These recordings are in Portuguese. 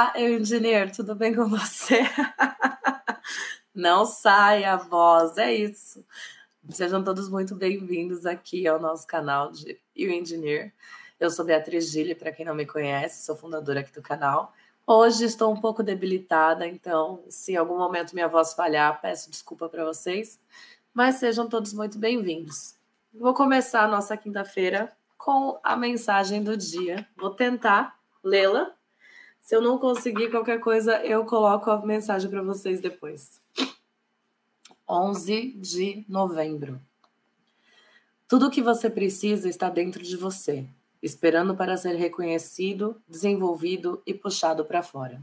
Olá, engenheiro, tudo bem com você? Não saia a voz, é isso. Sejam todos muito bem-vindos aqui ao nosso canal de You Engineer. Eu sou Beatriz Gille, para quem não me conhece, sou fundadora aqui do canal. Hoje estou um pouco debilitada, então, se em algum momento minha voz falhar, peço desculpa para vocês, mas sejam todos muito bem-vindos. Vou começar a nossa quinta-feira com a mensagem do dia. Vou tentar lê-la. Se eu não conseguir qualquer coisa, eu coloco a mensagem para vocês depois. 11 de novembro. Tudo o que você precisa está dentro de você, esperando para ser reconhecido, desenvolvido e puxado para fora.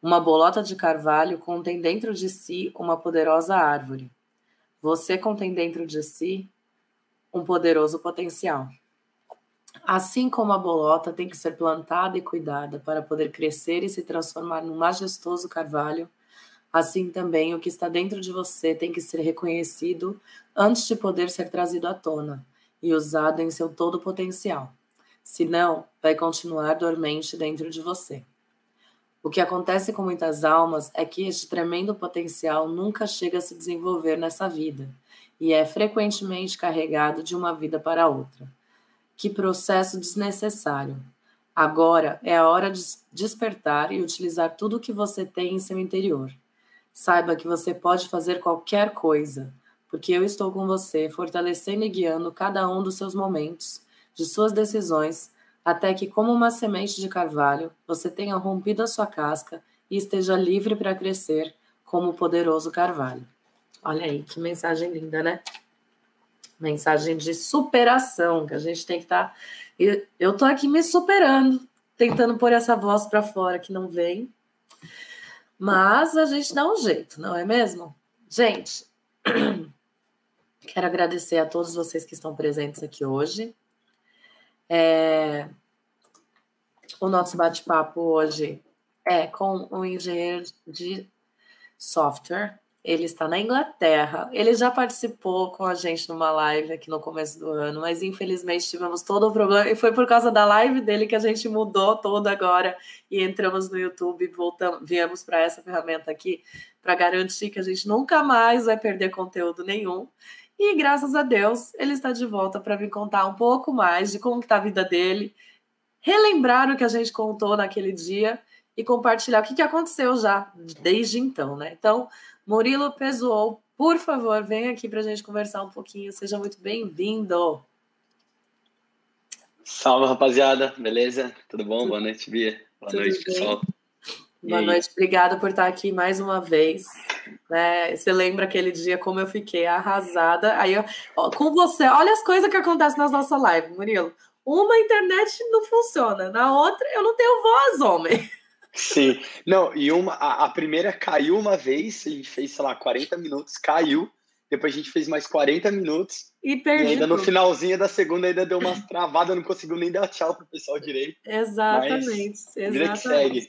Uma bolota de carvalho contém dentro de si uma poderosa árvore. Você contém dentro de si um poderoso potencial. Assim como a bolota tem que ser plantada e cuidada para poder crescer e se transformar num majestoso carvalho, assim também o que está dentro de você tem que ser reconhecido antes de poder ser trazido à tona e usado em seu todo potencial. Senão, vai continuar dormente dentro de você. O que acontece com muitas almas é que este tremendo potencial nunca chega a se desenvolver nessa vida e é frequentemente carregado de uma vida para outra. Que processo desnecessário. Agora é a hora de despertar e utilizar tudo o que você tem em seu interior. Saiba que você pode fazer qualquer coisa, porque eu estou com você, fortalecendo e guiando cada um dos seus momentos, de suas decisões, até que, como uma semente de carvalho, você tenha rompido a sua casca e esteja livre para crescer como o poderoso carvalho. Olha aí, que mensagem linda, né? Mensagem de superação, que a gente tem que estar. Tá... Eu estou aqui me superando, tentando pôr essa voz para fora que não vem. Mas a gente dá um jeito, não é mesmo? Gente, quero agradecer a todos vocês que estão presentes aqui hoje. É... O nosso bate-papo hoje é com o engenheiro de software ele está na Inglaterra. Ele já participou com a gente numa live aqui no começo do ano, mas infelizmente tivemos todo o problema. E foi por causa da live dele que a gente mudou todo agora e entramos no YouTube voltamos, viemos para essa ferramenta aqui para garantir que a gente nunca mais vai perder conteúdo nenhum. E graças a Deus ele está de volta para vir contar um pouco mais de como está a vida dele, relembrar o que a gente contou naquele dia e compartilhar o que, que aconteceu já desde então, né? Então, Murilo Pesuol, por favor, venha aqui para a gente conversar um pouquinho. Seja muito bem-vindo. Salve, rapaziada. Beleza? Tudo bom? Tudo. Boa noite, Bia. Boa Tudo noite, bem? pessoal. Boa noite, obrigada por estar aqui mais uma vez. Né? Você lembra aquele dia como eu fiquei arrasada? Aí, eu, ó, com você, olha as coisas que acontecem nas nossas lives, Murilo. Uma internet não funciona, na outra eu não tenho voz, homem. Sim. Não, e uma, a, a, primeira caiu uma vez, a gente fez, sei lá, 40 minutos, caiu. Depois a gente fez mais 40 minutos. E perdi. E ainda no finalzinho da segunda ainda deu umas travadas, não conseguiu nem dar tchau pro pessoal direito. Exatamente. Mas, exatamente. que segue.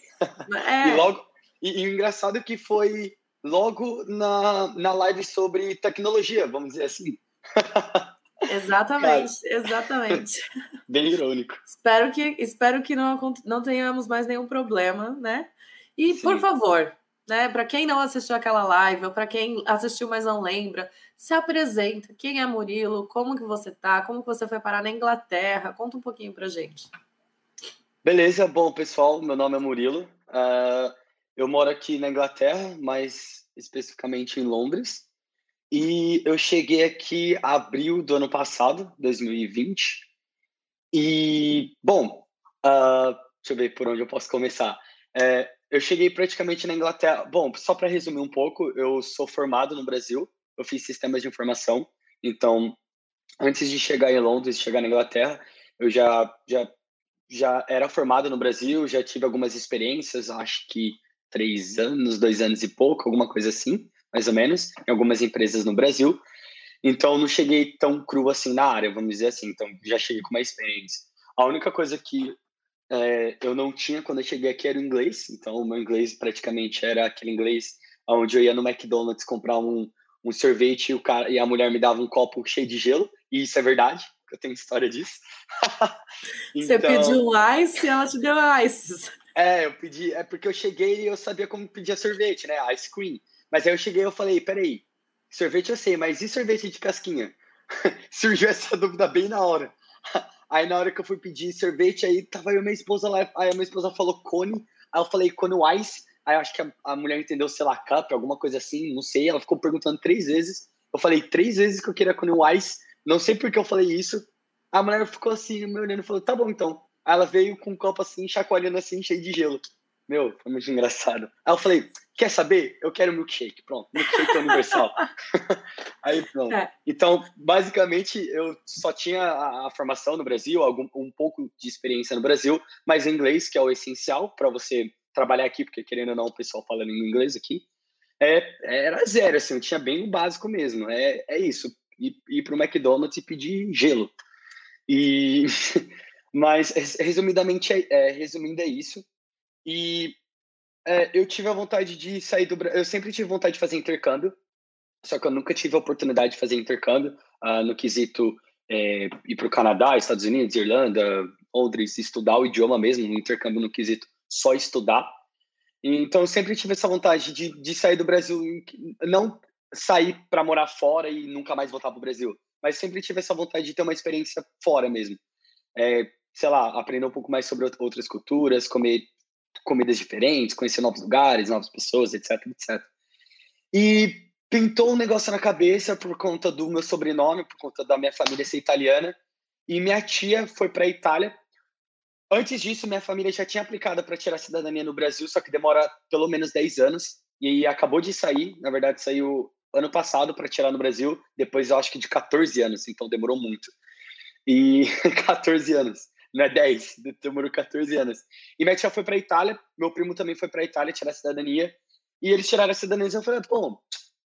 É. E logo. E, e o engraçado é que foi logo na, na live sobre tecnologia, vamos dizer assim. Exatamente, Cara, exatamente. Bem irônico. espero que, espero que não, não tenhamos mais nenhum problema, né? E, Sim. por favor, né, para quem não assistiu aquela live, ou para quem assistiu, mas não lembra, se apresenta. Quem é Murilo? Como que você tá? Como que você foi parar na Inglaterra? Conta um pouquinho pra gente. Beleza, bom, pessoal, meu nome é Murilo. Uh, eu moro aqui na Inglaterra, mais especificamente em Londres. E eu cheguei aqui abril do ano passado, 2020. E, bom, uh, deixa eu ver por onde eu posso começar. É, eu cheguei praticamente na Inglaterra. Bom, só para resumir um pouco, eu sou formado no Brasil, eu fiz sistemas de informação. Então, antes de chegar em Londres, chegar na Inglaterra, eu já, já, já era formado no Brasil, já tive algumas experiências, acho que três anos, dois anos e pouco, alguma coisa assim mais ou menos, em algumas empresas no Brasil. Então, não cheguei tão cru assim na área, vamos dizer assim. Então, já cheguei com mais experiência. A única coisa que é, eu não tinha quando eu cheguei aqui era o inglês. Então, o meu inglês praticamente era aquele inglês onde eu ia no McDonald's comprar um, um sorvete e, o cara, e a mulher me dava um copo cheio de gelo. E isso é verdade, eu tenho história disso. então... Você pediu um ice e ela te deu ice. É, eu pedi, é porque eu cheguei e eu sabia como pedir sorvete, né? Ice cream. Mas aí eu cheguei e falei, peraí, sorvete eu sei, mas e sorvete de casquinha? Surgiu essa dúvida bem na hora. Aí na hora que eu fui pedir sorvete, aí tava eu minha esposa lá, aí a minha esposa falou cone, aí eu falei cone ice, aí eu acho que a, a mulher entendeu, sei lá, cup, alguma coisa assim, não sei, ela ficou perguntando três vezes, eu falei três vezes que eu queria cone ice, não sei por que eu falei isso, a mulher ficou assim, me olhando e falou, tá bom então. Aí ela veio com um copo assim, chacoalhando assim, cheio de gelo. Meu, foi muito engraçado. Aí eu falei, quer saber? Eu quero milkshake. Pronto, milkshake universal. Aí pronto. É. Então, basicamente, eu só tinha a, a formação no Brasil, algum, um pouco de experiência no Brasil, mas inglês, que é o essencial para você trabalhar aqui, porque querendo ou não, o pessoal falando em inglês aqui, é, era zero, assim, eu tinha bem o básico mesmo. É, é isso, ir, ir para o McDonald's e pedir gelo. E... Mas, resumidamente, é, é, resumindo, é isso. E é, eu tive a vontade de sair do Brasil. Eu sempre tive vontade de fazer intercâmbio, só que eu nunca tive a oportunidade de fazer intercâmbio uh, no quesito é, ir para o Canadá, Estados Unidos, Irlanda, Londres, estudar o idioma mesmo, um intercâmbio no quesito só estudar. Então, eu sempre tive essa vontade de, de sair do Brasil, não sair para morar fora e nunca mais voltar para o Brasil, mas sempre tive essa vontade de ter uma experiência fora mesmo. É, sei lá, aprender um pouco mais sobre outras culturas, comer comidas diferentes, conhecer novos lugares, novas pessoas, etc, etc. E pintou um negócio na cabeça por conta do meu sobrenome, por conta da minha família ser italiana, e minha tia foi para a Itália. Antes disso, minha família já tinha aplicado para tirar cidadania no Brasil, só que demora pelo menos 10 anos, e acabou de sair, na verdade saiu ano passado para tirar no Brasil, depois eu acho que de 14 anos, então demorou muito. E 14 anos não é 10, demorou 14 anos. E minha tia foi para Itália, meu primo também foi para Itália tirar a cidadania, e eles tiraram a cidadania e eu falei, bom,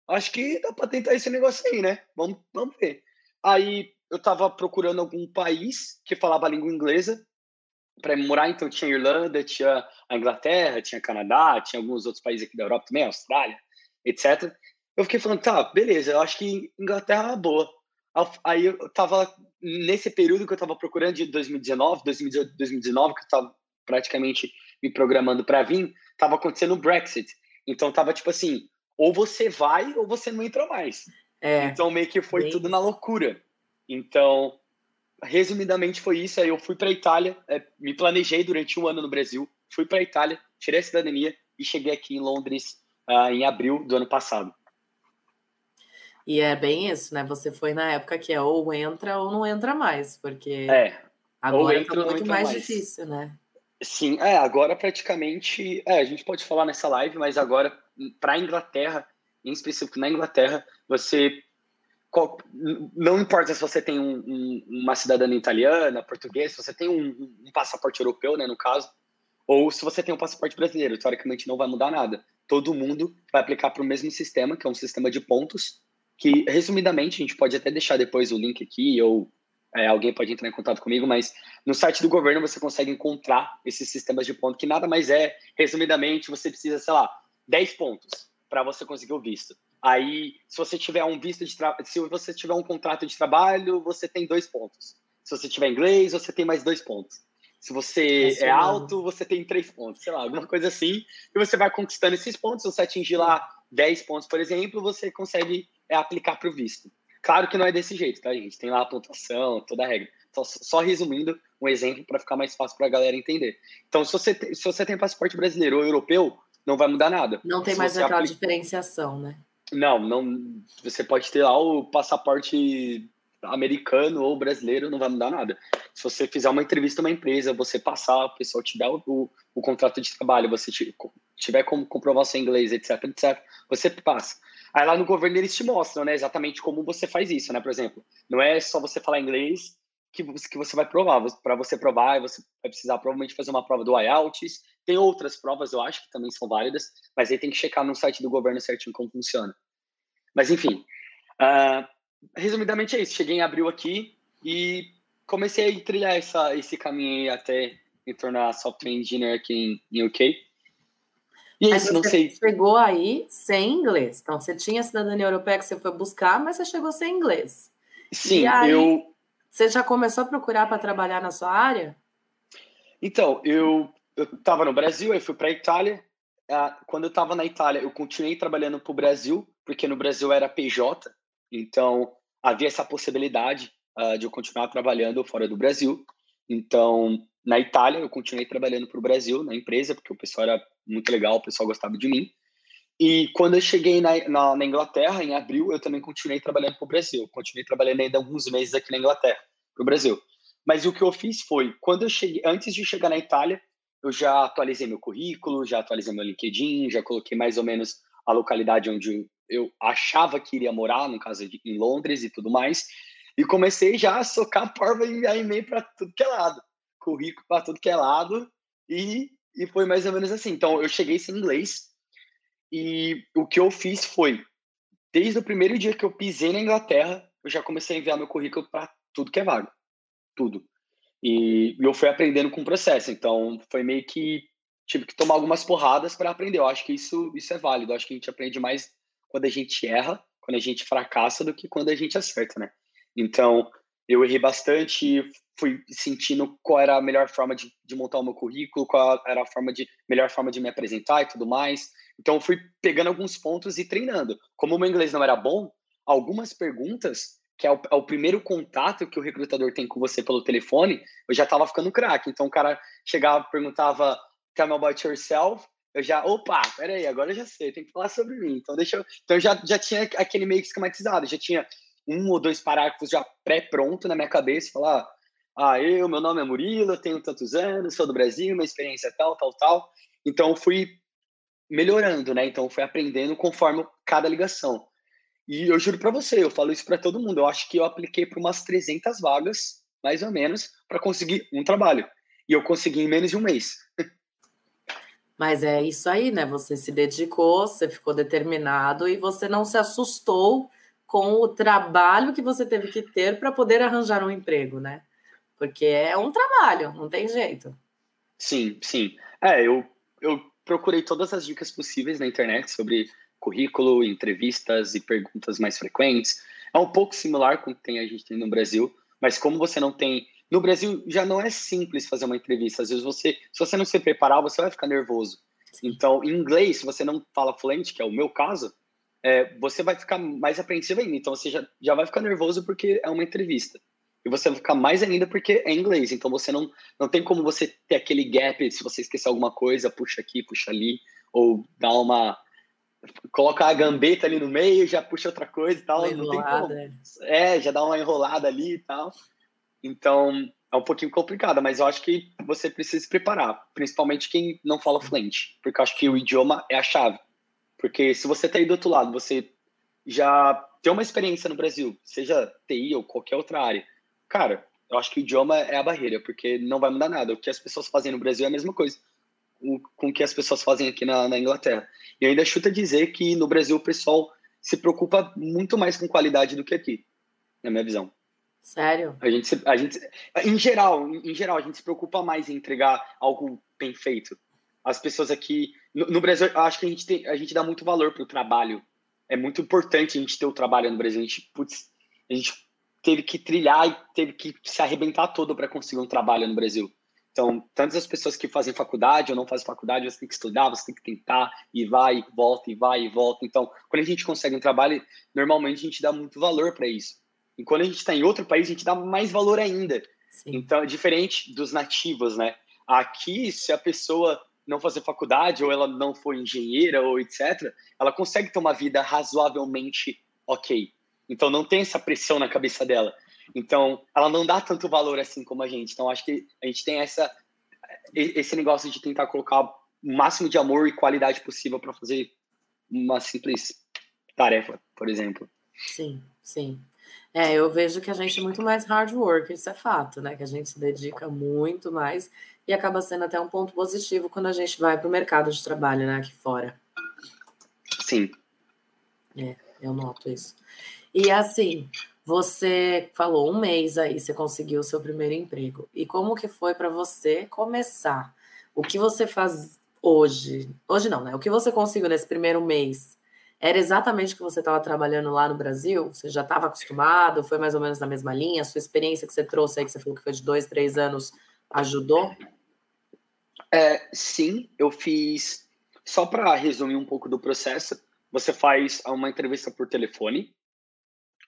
acho que dá para tentar esse negócio aí, né? Vamos, vamos ver. Aí eu tava procurando algum país que falava a língua inglesa para morar, então tinha Irlanda, tinha a Inglaterra, tinha Canadá, tinha alguns outros países aqui da Europa também, Austrália, etc. Eu fiquei falando, tá, beleza, eu acho que Inglaterra é uma boa. Aí eu tava nesse período que eu tava procurando de 2019, 2019 que eu tava praticamente me programando para vir, tava acontecendo o Brexit. Então tava tipo assim, ou você vai ou você não entra mais. É, então meio que foi bem... tudo na loucura. Então, resumidamente foi isso. Aí eu fui para Itália, é, me planejei durante um ano no Brasil, fui para Itália, tirei a cidadania e cheguei aqui em Londres uh, em abril do ano passado. E é bem isso, né? Você foi na época que é ou entra ou não entra mais, porque é, agora tá muito mais, mais, difícil, né? Sim, é, agora praticamente, é, a gente pode falar nessa live, mas agora para a Inglaterra, em específico na Inglaterra, você não importa se você tem um, um, uma cidadania italiana, portuguesa, se você tem um, um, passaporte europeu, né, no caso, ou se você tem um passaporte brasileiro, teoricamente não vai mudar nada. Todo mundo vai aplicar para o mesmo sistema, que é um sistema de pontos, que, resumidamente, a gente pode até deixar depois o link aqui, ou é, alguém pode entrar em contato comigo, mas no site do governo você consegue encontrar esses sistemas de ponto, que nada mais é, resumidamente, você precisa, sei lá, 10 pontos para você conseguir o visto. Aí, se você tiver um visto de trabalho, se você tiver um contrato de trabalho, você tem dois pontos. Se você tiver inglês, você tem mais dois pontos. Se você é, é alto, você tem três pontos, sei lá, alguma coisa assim. E você vai conquistando esses pontos. Se você atingir lá 10 pontos, por exemplo, você consegue é aplicar para o visto. Claro que não é desse jeito, tá, gente? Tem lá a pontuação, toda a regra. Só, só resumindo um exemplo para ficar mais fácil para a galera entender. Então, se você, se você tem passaporte brasileiro ou europeu, não vai mudar nada. Não tem se mais aquela aplica... diferenciação, né? Não, não. Você pode ter lá o passaporte americano ou brasileiro, não vai mudar nada. Se você fizer uma entrevista numa empresa, você passar, o pessoal te der o, o, o contrato de trabalho, você tiver como comprovar seu inglês, etc, etc, você passa. Aí lá no governo eles te mostram, né, exatamente como você faz isso, né? Por exemplo, não é só você falar inglês que você, que você vai provar. Para você provar, você vai precisar provavelmente fazer uma prova do IELTS. Tem outras provas, eu acho, que também são válidas, mas aí tem que checar no site do governo certinho como funciona. Mas enfim, uh, resumidamente é isso. Cheguei em abril aqui e comecei a trilhar essa, esse caminho até me tornar software engineer aqui em, em UK. E isso, não sei. chegou aí sem inglês. Então, você tinha cidadania europeia que você foi buscar, mas você chegou sem inglês. Sim, aí, eu. Você já começou a procurar para trabalhar na sua área? Então, eu estava no Brasil, aí fui para a Itália. Uh, quando eu estava na Itália, eu continuei trabalhando para o Brasil, porque no Brasil era PJ, então havia essa possibilidade uh, de eu continuar trabalhando fora do Brasil. Então, na Itália, eu continuei trabalhando para o Brasil, na empresa, porque o pessoal era muito legal, o pessoal gostava de mim. E quando eu cheguei na, na, na Inglaterra, em abril, eu também continuei trabalhando para o Brasil. Continuei trabalhando ainda alguns meses aqui na Inglaterra, para o Brasil. Mas o que eu fiz foi, quando eu cheguei, antes de chegar na Itália, eu já atualizei meu currículo, já atualizei meu LinkedIn, já coloquei mais ou menos a localidade onde eu achava que iria morar, no caso de, em Londres e tudo mais, e comecei já a socar porva e e-mail para tudo que é lado, currículo para tudo que é lado, e, e foi mais ou menos assim. Então, eu cheguei sem inglês, e o que eu fiz foi, desde o primeiro dia que eu pisei na Inglaterra, eu já comecei a enviar meu currículo para tudo que é vago, tudo. E, eu fui aprendendo com o processo. Então, foi meio que tive que tomar algumas porradas para aprender. Eu acho que isso, isso é válido. Eu acho que a gente aprende mais quando a gente erra, quando a gente fracassa, do que quando a gente acerta, né? Então, eu errei bastante, fui sentindo qual era a melhor forma de, de montar o meu currículo, qual era a forma de melhor forma de me apresentar e tudo mais. Então, fui pegando alguns pontos e treinando. Como o meu inglês não era bom, algumas perguntas que é o, é o, primeiro contato que o recrutador tem com você pelo telefone, eu já tava ficando craque. Então o cara chegava, perguntava, tell me about yourself, eu já, opa, peraí, agora eu já sei, tem que falar sobre mim. Então deixa eu, então eu já, já tinha aquele meio esquematizado, já tinha um ou dois parágrafos já pré-pronto na minha cabeça, falar, ah, eu, meu nome é Murilo, tenho tantos anos, sou do Brasil, minha experiência tal, tal, tal. Então fui melhorando, né? Então fui aprendendo conforme cada ligação. E eu juro para você, eu falo isso para todo mundo. Eu acho que eu apliquei para umas 300 vagas, mais ou menos, para conseguir um trabalho. E eu consegui em menos de um mês. Mas é isso aí, né? Você se dedicou, você ficou determinado e você não se assustou com o trabalho que você teve que ter para poder arranjar um emprego, né? Porque é um trabalho, não tem jeito. Sim, sim. É, eu, eu procurei todas as dicas possíveis na internet sobre currículo, entrevistas e perguntas mais frequentes. É um pouco similar com o que tem, a gente tem no Brasil, mas como você não tem. No Brasil já não é simples fazer uma entrevista. Às vezes você, se você não se preparar, você vai ficar nervoso. Então, em inglês, se você não fala fluente, que é o meu caso, é, você vai ficar mais apreensivo ainda. Então, você já, já vai ficar nervoso porque é uma entrevista. E você vai ficar mais ainda porque é inglês. Então, você não, não tem como você ter aquele gap, se você esquecer alguma coisa, puxa aqui, puxa ali, ou dar uma coloca a gambeta ali no meio, já puxa outra coisa e tal. Enrolada. É. é, já dá uma enrolada ali e tal. Então, é um pouquinho complicado, mas eu acho que você precisa se preparar, principalmente quem não fala fluente, porque eu acho que o idioma é a chave. Porque se você tá aí do outro lado, você já tem uma experiência no Brasil, seja TI ou qualquer outra área, cara, eu acho que o idioma é a barreira, porque não vai mudar nada. O que as pessoas fazem no Brasil é a mesma coisa com o que as pessoas fazem aqui na, na Inglaterra. E ainda chuta dizer que no Brasil o pessoal se preocupa muito mais com qualidade do que aqui, na minha visão. Sério? A gente, a gente, em geral, em geral, a gente se preocupa mais em entregar algo bem feito. As pessoas aqui, no, no Brasil, acho que a gente, tem, a gente dá muito valor para o trabalho. É muito importante a gente ter o trabalho no Brasil. A gente, putz, a gente teve que trilhar e teve que se arrebentar todo para conseguir um trabalho no Brasil. Então, tantas as pessoas que fazem faculdade ou não fazem faculdade, você tem que estudar, você tem que tentar, e vai, e volta, e vai, e volta. Então, quando a gente consegue um trabalho, normalmente a gente dá muito valor para isso. E quando a gente está em outro país, a gente dá mais valor ainda. Sim. Então, é diferente dos nativos, né? Aqui, se a pessoa não fazer faculdade, ou ela não for engenheira, ou etc., ela consegue ter uma vida razoavelmente ok. Então, não tem essa pressão na cabeça dela. Então, ela não dá tanto valor assim como a gente. Então, acho que a gente tem essa esse negócio de tentar colocar o máximo de amor e qualidade possível para fazer uma simples tarefa, por exemplo. Sim, sim. É, eu vejo que a gente é muito mais hard work, isso é fato, né? Que a gente se dedica muito mais e acaba sendo até um ponto positivo quando a gente vai para o mercado de trabalho, né? Aqui fora. Sim. É, eu noto isso. E assim, você falou um mês aí, você conseguiu o seu primeiro emprego. E como que foi para você começar? O que você faz hoje? Hoje não, né? O que você conseguiu nesse primeiro mês? Era exatamente o que você estava trabalhando lá no Brasil? Você já estava acostumado? Foi mais ou menos na mesma linha? A sua experiência que você trouxe aí, que você falou que foi de dois, três anos, ajudou? É, sim, eu fiz. Só para resumir um pouco do processo, você faz uma entrevista por telefone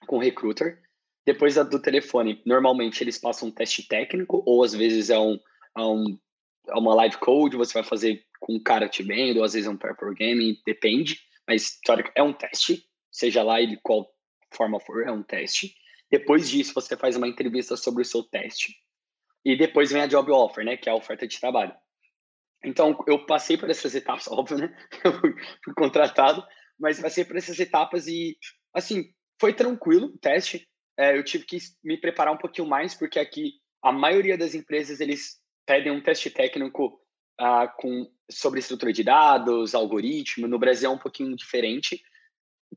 com o recruiter. Depois do telefone, normalmente eles passam um teste técnico, ou às vezes é, um, é, um, é uma live code, você vai fazer com um cara te vendo, ou às vezes é um pair programming, depende, mas é um teste, seja lá ele qual forma for, é um teste. Depois disso, você faz uma entrevista sobre o seu teste. E depois vem a job offer, né, que é a oferta de trabalho. Então, eu passei por essas etapas, óbvio, né? Eu fui contratado, mas passei por essas etapas e, assim, foi tranquilo o teste. É, eu tive que me preparar um pouquinho mais, porque aqui a maioria das empresas, eles pedem um teste técnico ah, com, sobre estrutura de dados, algoritmo. No Brasil é um pouquinho diferente.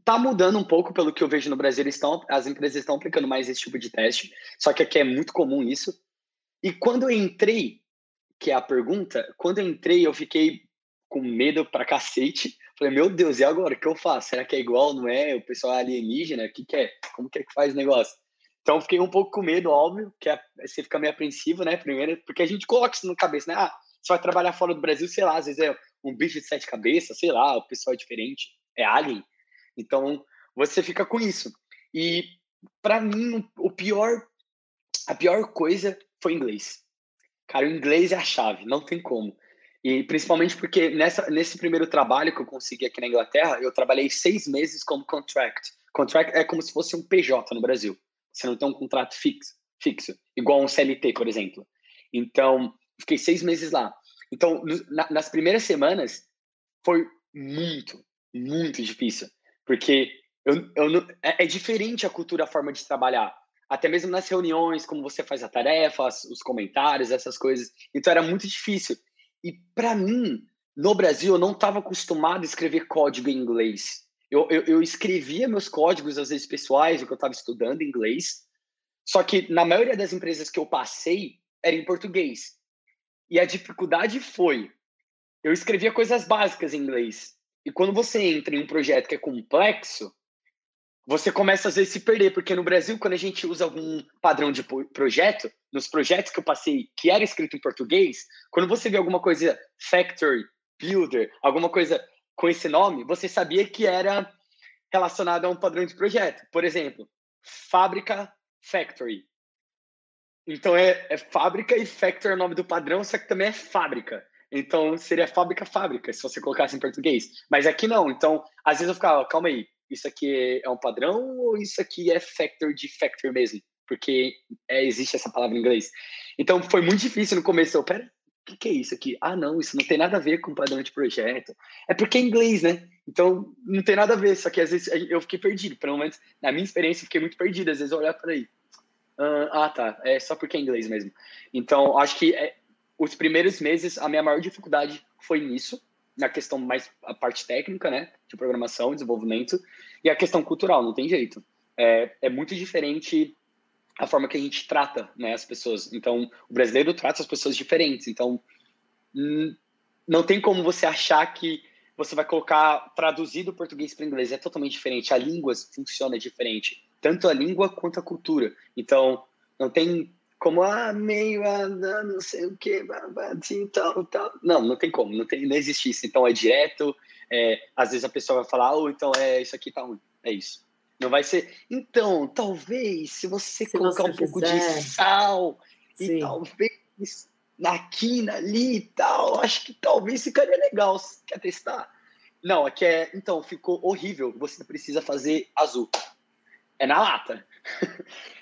Tá mudando um pouco pelo que eu vejo no Brasil. Estão, as empresas estão aplicando mais esse tipo de teste, só que aqui é muito comum isso. E quando eu entrei, que é a pergunta, quando eu entrei, eu fiquei com medo pra cacete. Falei, meu Deus, e agora? O que eu faço? Será que é igual, não é? O pessoal é alienígena? O que, que é? Como que é que faz o negócio? Então, fiquei um pouco com medo, óbvio, que é, você fica meio apreensivo, né? Primeiro, porque a gente coloca isso na cabeça, né? Ah, você vai trabalhar fora do Brasil, sei lá, às vezes é um bicho de sete cabeças, sei lá, o pessoal é diferente, é alien. Então, você fica com isso. E, para mim, o pior, a pior coisa foi inglês. Cara, o inglês é a chave, não tem como. E principalmente porque nessa, nesse primeiro trabalho que eu consegui aqui na Inglaterra, eu trabalhei seis meses como contract. Contract é como se fosse um PJ no Brasil. Você não tem um contrato fixo, fixo igual um CLT, por exemplo. Então, fiquei seis meses lá. Então, na, nas primeiras semanas, foi muito, muito difícil. Porque eu, eu, é, é diferente a cultura, a forma de trabalhar até mesmo nas reuniões, como você faz a tarefa, os comentários, essas coisas. Então era muito difícil. E para mim, no Brasil, eu não estava acostumado a escrever código em inglês. Eu, eu, eu, escrevia meus códigos, às vezes pessoais, o que eu estava estudando em inglês. Só que na maioria das empresas que eu passei, era em português. E a dificuldade foi: eu escrevia coisas básicas em inglês. E quando você entra em um projeto que é complexo, você começa às vezes a se perder, porque no Brasil, quando a gente usa algum padrão de projeto, nos projetos que eu passei que era escrito em português, quando você vê alguma coisa factory, builder, alguma coisa com esse nome, você sabia que era relacionado a um padrão de projeto. Por exemplo, fábrica factory. Então é, é fábrica e factory é o nome do padrão, só que também é fábrica. Então seria fábrica fábrica, se você colocasse em português. Mas aqui não. Então, às vezes eu ficava, calma aí, isso aqui é um padrão ou isso aqui é factor de factor mesmo? Porque é, existe essa palavra em inglês. Então foi muito difícil no começo. Eu, pera, o que, que é isso aqui? Ah, não, isso não tem nada a ver com padrão de projeto. É porque é inglês, né? Então não tem nada a ver. Só que às vezes eu fiquei perdido. Pelo menos na minha experiência, fiquei muito perdido. Às vezes eu olhar para aí. Ah, tá. É só porque é inglês mesmo. Então acho que é, os primeiros meses, a minha maior dificuldade foi nisso na questão mais a parte técnica, né, de programação, desenvolvimento, e a questão cultural, não tem jeito. É, é muito diferente a forma que a gente trata, né, as pessoas. Então, o brasileiro trata as pessoas diferentes. Então, hum, não tem como você achar que você vai colocar traduzido português para inglês. É totalmente diferente. A língua funciona diferente, tanto a língua quanto a cultura. Então, não tem como ah, meio a não sei o que, assim, tal, tal. Não, não tem como, não, tem, não existe isso. Então é direto, é, às vezes a pessoa vai falar, oh, então é isso aqui tá ruim, é isso. Não vai ser. Então, talvez, se você se colocar você um pouco de sal Sim. e talvez na quina ali e tal, acho que talvez ficaria legal. Quer testar? Não, aqui é. Então, ficou horrível. Você precisa fazer azul. É na lata.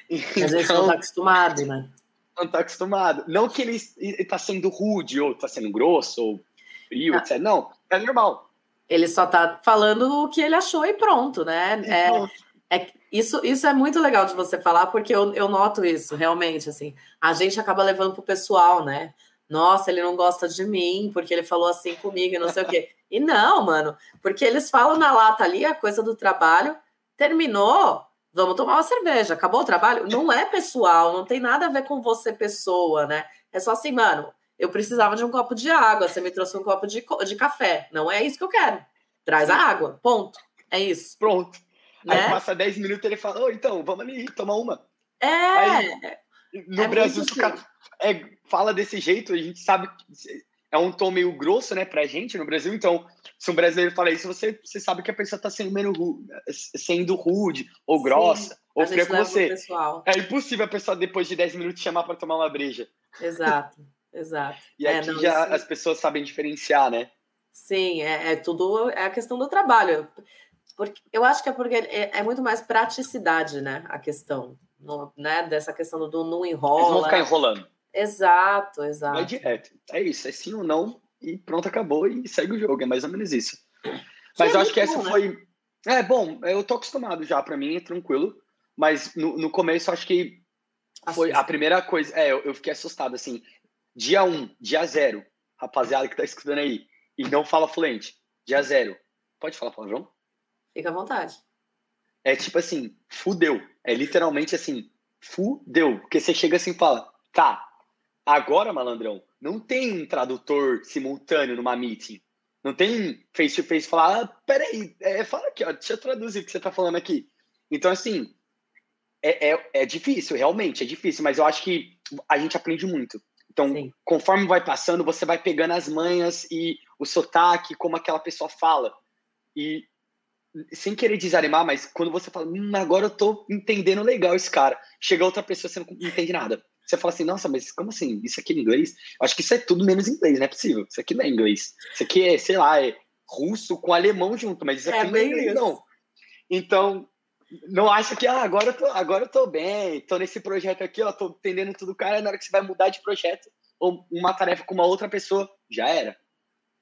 Então, Às vezes não tá acostumado, né? Não tá acostumado. Não que ele está sendo rude, ou está sendo grosso, ou frio, ah. etc. Não, é normal. Ele só tá falando o que ele achou e pronto, né? É, é, isso, isso é muito legal de você falar, porque eu, eu noto isso, realmente, assim. A gente acaba levando pro pessoal, né? Nossa, ele não gosta de mim, porque ele falou assim comigo e não sei o quê. E não, mano, porque eles falam na lata ali a coisa do trabalho, terminou, vamos tomar uma cerveja, acabou o trabalho? Não é pessoal, não tem nada a ver com você, pessoa, né? É só assim, mano, eu precisava de um copo de água, você me trouxe um copo de, de café. Não é isso que eu quero. Traz a água, ponto. É isso. Pronto. Né? Aí passa 10 minutos e ele fala, oh, então, vamos ali tomar uma. É. Aí, no é Brasil, cara é, fala desse jeito, a gente sabe que é um tom meio grosso, né, pra gente no Brasil. Então, se um brasileiro fala isso, você, você sabe que a pessoa tá sendo, meio rude, sendo rude ou grossa. Sim, ou fria com você. É impossível a pessoa, depois de 10 minutos, chamar para tomar uma breja. Exato, exato. e aqui é, não, já isso... as pessoas sabem diferenciar, né? Sim, é, é, tudo é a questão do trabalho. Porque, eu acho que é porque é, é muito mais praticidade, né? A questão, no, né? Dessa questão do não enrola. Eles vão ficar enrolando. Exato, exato. Vai direto. É isso, é sim ou não, e pronto, acabou, e segue o jogo. É mais ou menos isso. Mas é eu acho que bom, essa né? foi. É bom, eu tô acostumado já, para mim é tranquilo. Mas no, no começo, acho que foi a primeira coisa. É, eu, eu fiquei assustado, assim. Dia 1, um, dia 0, rapaziada que tá escutando aí, e não fala fluente. Dia 0. Pode falar palavrão? Fica à vontade. É tipo assim, fudeu. É literalmente assim, fudeu. Porque você chega assim e fala, tá, agora, malandrão, não tem um tradutor simultâneo numa meeting. Não tem face to face falar, ah, peraí, é, fala aqui, ó, deixa eu traduzir o que você tá falando aqui. Então, assim, é, é, é difícil, realmente, é difícil, mas eu acho que a gente aprende muito. Então, Sim. conforme vai passando, você vai pegando as manhas e o sotaque, como aquela pessoa fala. E sem querer desanimar, mas quando você fala, hum, agora eu tô entendendo legal esse cara, chega outra pessoa você não entende nada. Você fala assim, nossa, mas como assim? Isso aqui é inglês? Acho que isso é tudo menos inglês, não é possível. Isso aqui não é inglês. Isso aqui é, sei lá, é russo com alemão junto, mas isso é aqui é não é inglês, isso. não. Então, não acha que ah, agora, eu tô, agora eu tô bem, tô nesse projeto aqui, ó, tô entendendo tudo, cara, na hora que você vai mudar de projeto ou uma tarefa com uma outra pessoa, já era.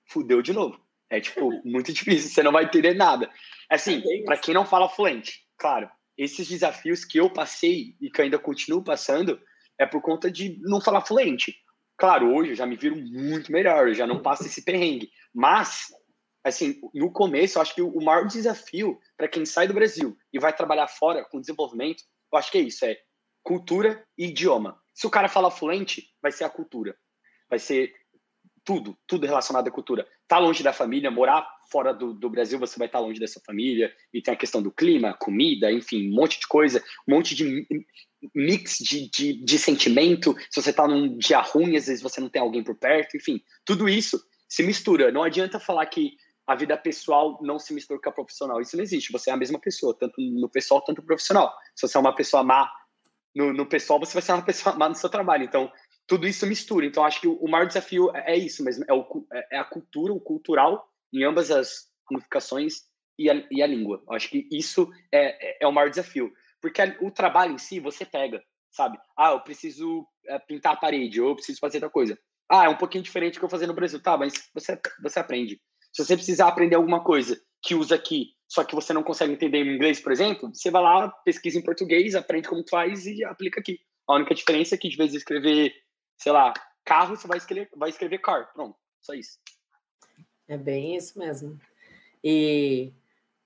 Fudeu de novo. É, tipo, muito difícil, você não vai entender nada. Assim, é para quem não fala fluente, claro, esses desafios que eu passei e que ainda continuo passando é por conta de não falar fluente. Claro, hoje eu já me viro muito melhor, eu já não passo esse perrengue. Mas, assim, no começo, eu acho que o maior desafio para quem sai do Brasil e vai trabalhar fora com desenvolvimento, eu acho que é isso, é cultura e idioma. Se o cara fala fluente, vai ser a cultura. Vai ser tudo, tudo relacionado à cultura. Tá longe da família, morar fora do, do Brasil, você vai estar tá longe dessa família, e tem a questão do clima, comida, enfim, um monte de coisa, um monte de mix de, de, de sentimento. Se você tá num dia ruim, às vezes você não tem alguém por perto, enfim, tudo isso se mistura. Não adianta falar que a vida pessoal não se mistura com a profissional. Isso não existe. Você é a mesma pessoa, tanto no pessoal, tanto no profissional. Se você é uma pessoa má no, no pessoal, você vai ser uma pessoa má no seu trabalho. Então, tudo isso mistura. Então, acho que o, maior desafio é, é isso mesmo, é, o, é, é a cultura, o cultural, em ambas as ramificações e a, e a língua. Acho que isso é, é, é o maior desafio. Porque o trabalho em si, você pega, sabe? Ah, eu preciso é, pintar a parede, ou eu preciso fazer outra coisa. Ah, é um pouquinho diferente do que eu fazer no Brasil. Tá, mas você, você aprende. Se você precisar aprender alguma coisa que usa aqui, só que você não consegue entender em inglês, por exemplo, você vai lá, pesquisa em português, aprende como faz e aplica aqui. A única diferença é que, de vez de escrever sei lá, carro, você vai escrever, vai escrever car. Pronto, só isso. É bem isso mesmo. E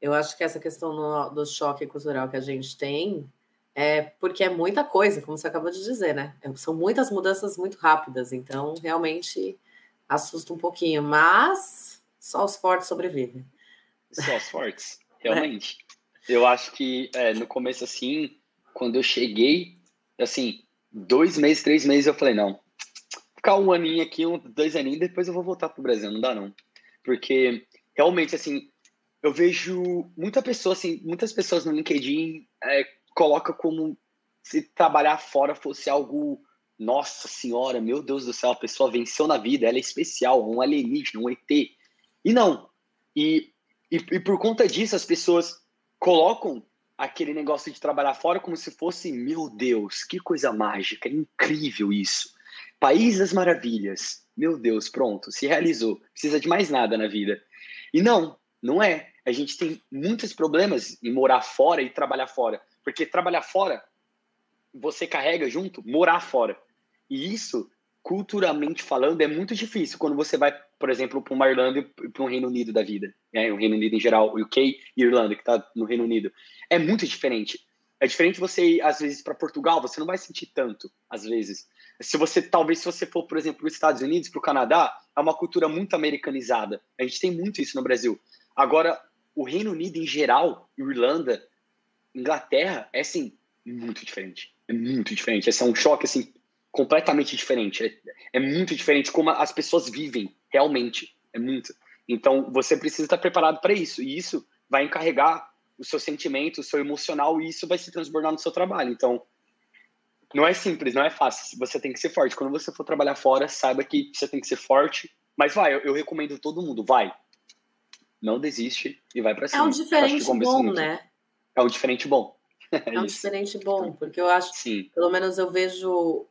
eu acho que essa questão no, do choque cultural que a gente tem é porque é muita coisa, como você acabou de dizer, né? É, são muitas mudanças muito rápidas, então realmente assusta um pouquinho, mas só os fortes sobrevivem. Só os fortes, realmente. É. Eu acho que é, no começo, assim, quando eu cheguei, assim, dois meses, três meses, eu falei, não, ficar um aninho aqui, um, dois aninhos, depois eu vou voltar pro Brasil, não dá não. Porque realmente, assim, eu vejo muita pessoa, assim, muitas pessoas no LinkedIn é, coloca como se trabalhar fora fosse algo, nossa senhora, meu Deus do céu, a pessoa venceu na vida, ela é especial, um alienígena, um ET. E não. E, e, e por conta disso, as pessoas colocam aquele negócio de trabalhar fora como se fosse, meu Deus, que coisa mágica, incrível isso. País das Maravilhas, meu Deus, pronto, se realizou, precisa de mais nada na vida. E não, não é. A gente tem muitos problemas em morar fora e trabalhar fora, porque trabalhar fora você carrega junto morar fora. E isso, culturalmente falando, é muito difícil quando você vai por exemplo, para uma Irlanda e para um Reino Unido da vida. Né? O Reino Unido em geral, o UK e Irlanda, que está no Reino Unido. É muito diferente. É diferente você ir, às vezes, para Portugal, você não vai sentir tanto, às vezes. Se você, talvez, se você for, por exemplo, para os Estados Unidos, para o Canadá, é uma cultura muito americanizada. A gente tem muito isso no Brasil. Agora, o Reino Unido em geral, Irlanda, Inglaterra, é, assim, muito diferente. É muito diferente. Esse é um choque, assim, completamente diferente. É, é, muito diferente como as pessoas vivem realmente. É muito. Então, você precisa estar preparado para isso. E isso vai encarregar o seu sentimento, o seu emocional, e isso vai se transbordar no seu trabalho. Então, não é simples, não é fácil. Você tem que ser forte. Quando você for trabalhar fora, saiba que você tem que ser forte. Mas vai, eu, eu recomendo todo mundo, vai. Não desiste e vai para cima. É um diferente bom, né? É um diferente bom. É, é um diferente bom, porque eu acho, Sim. pelo menos eu vejo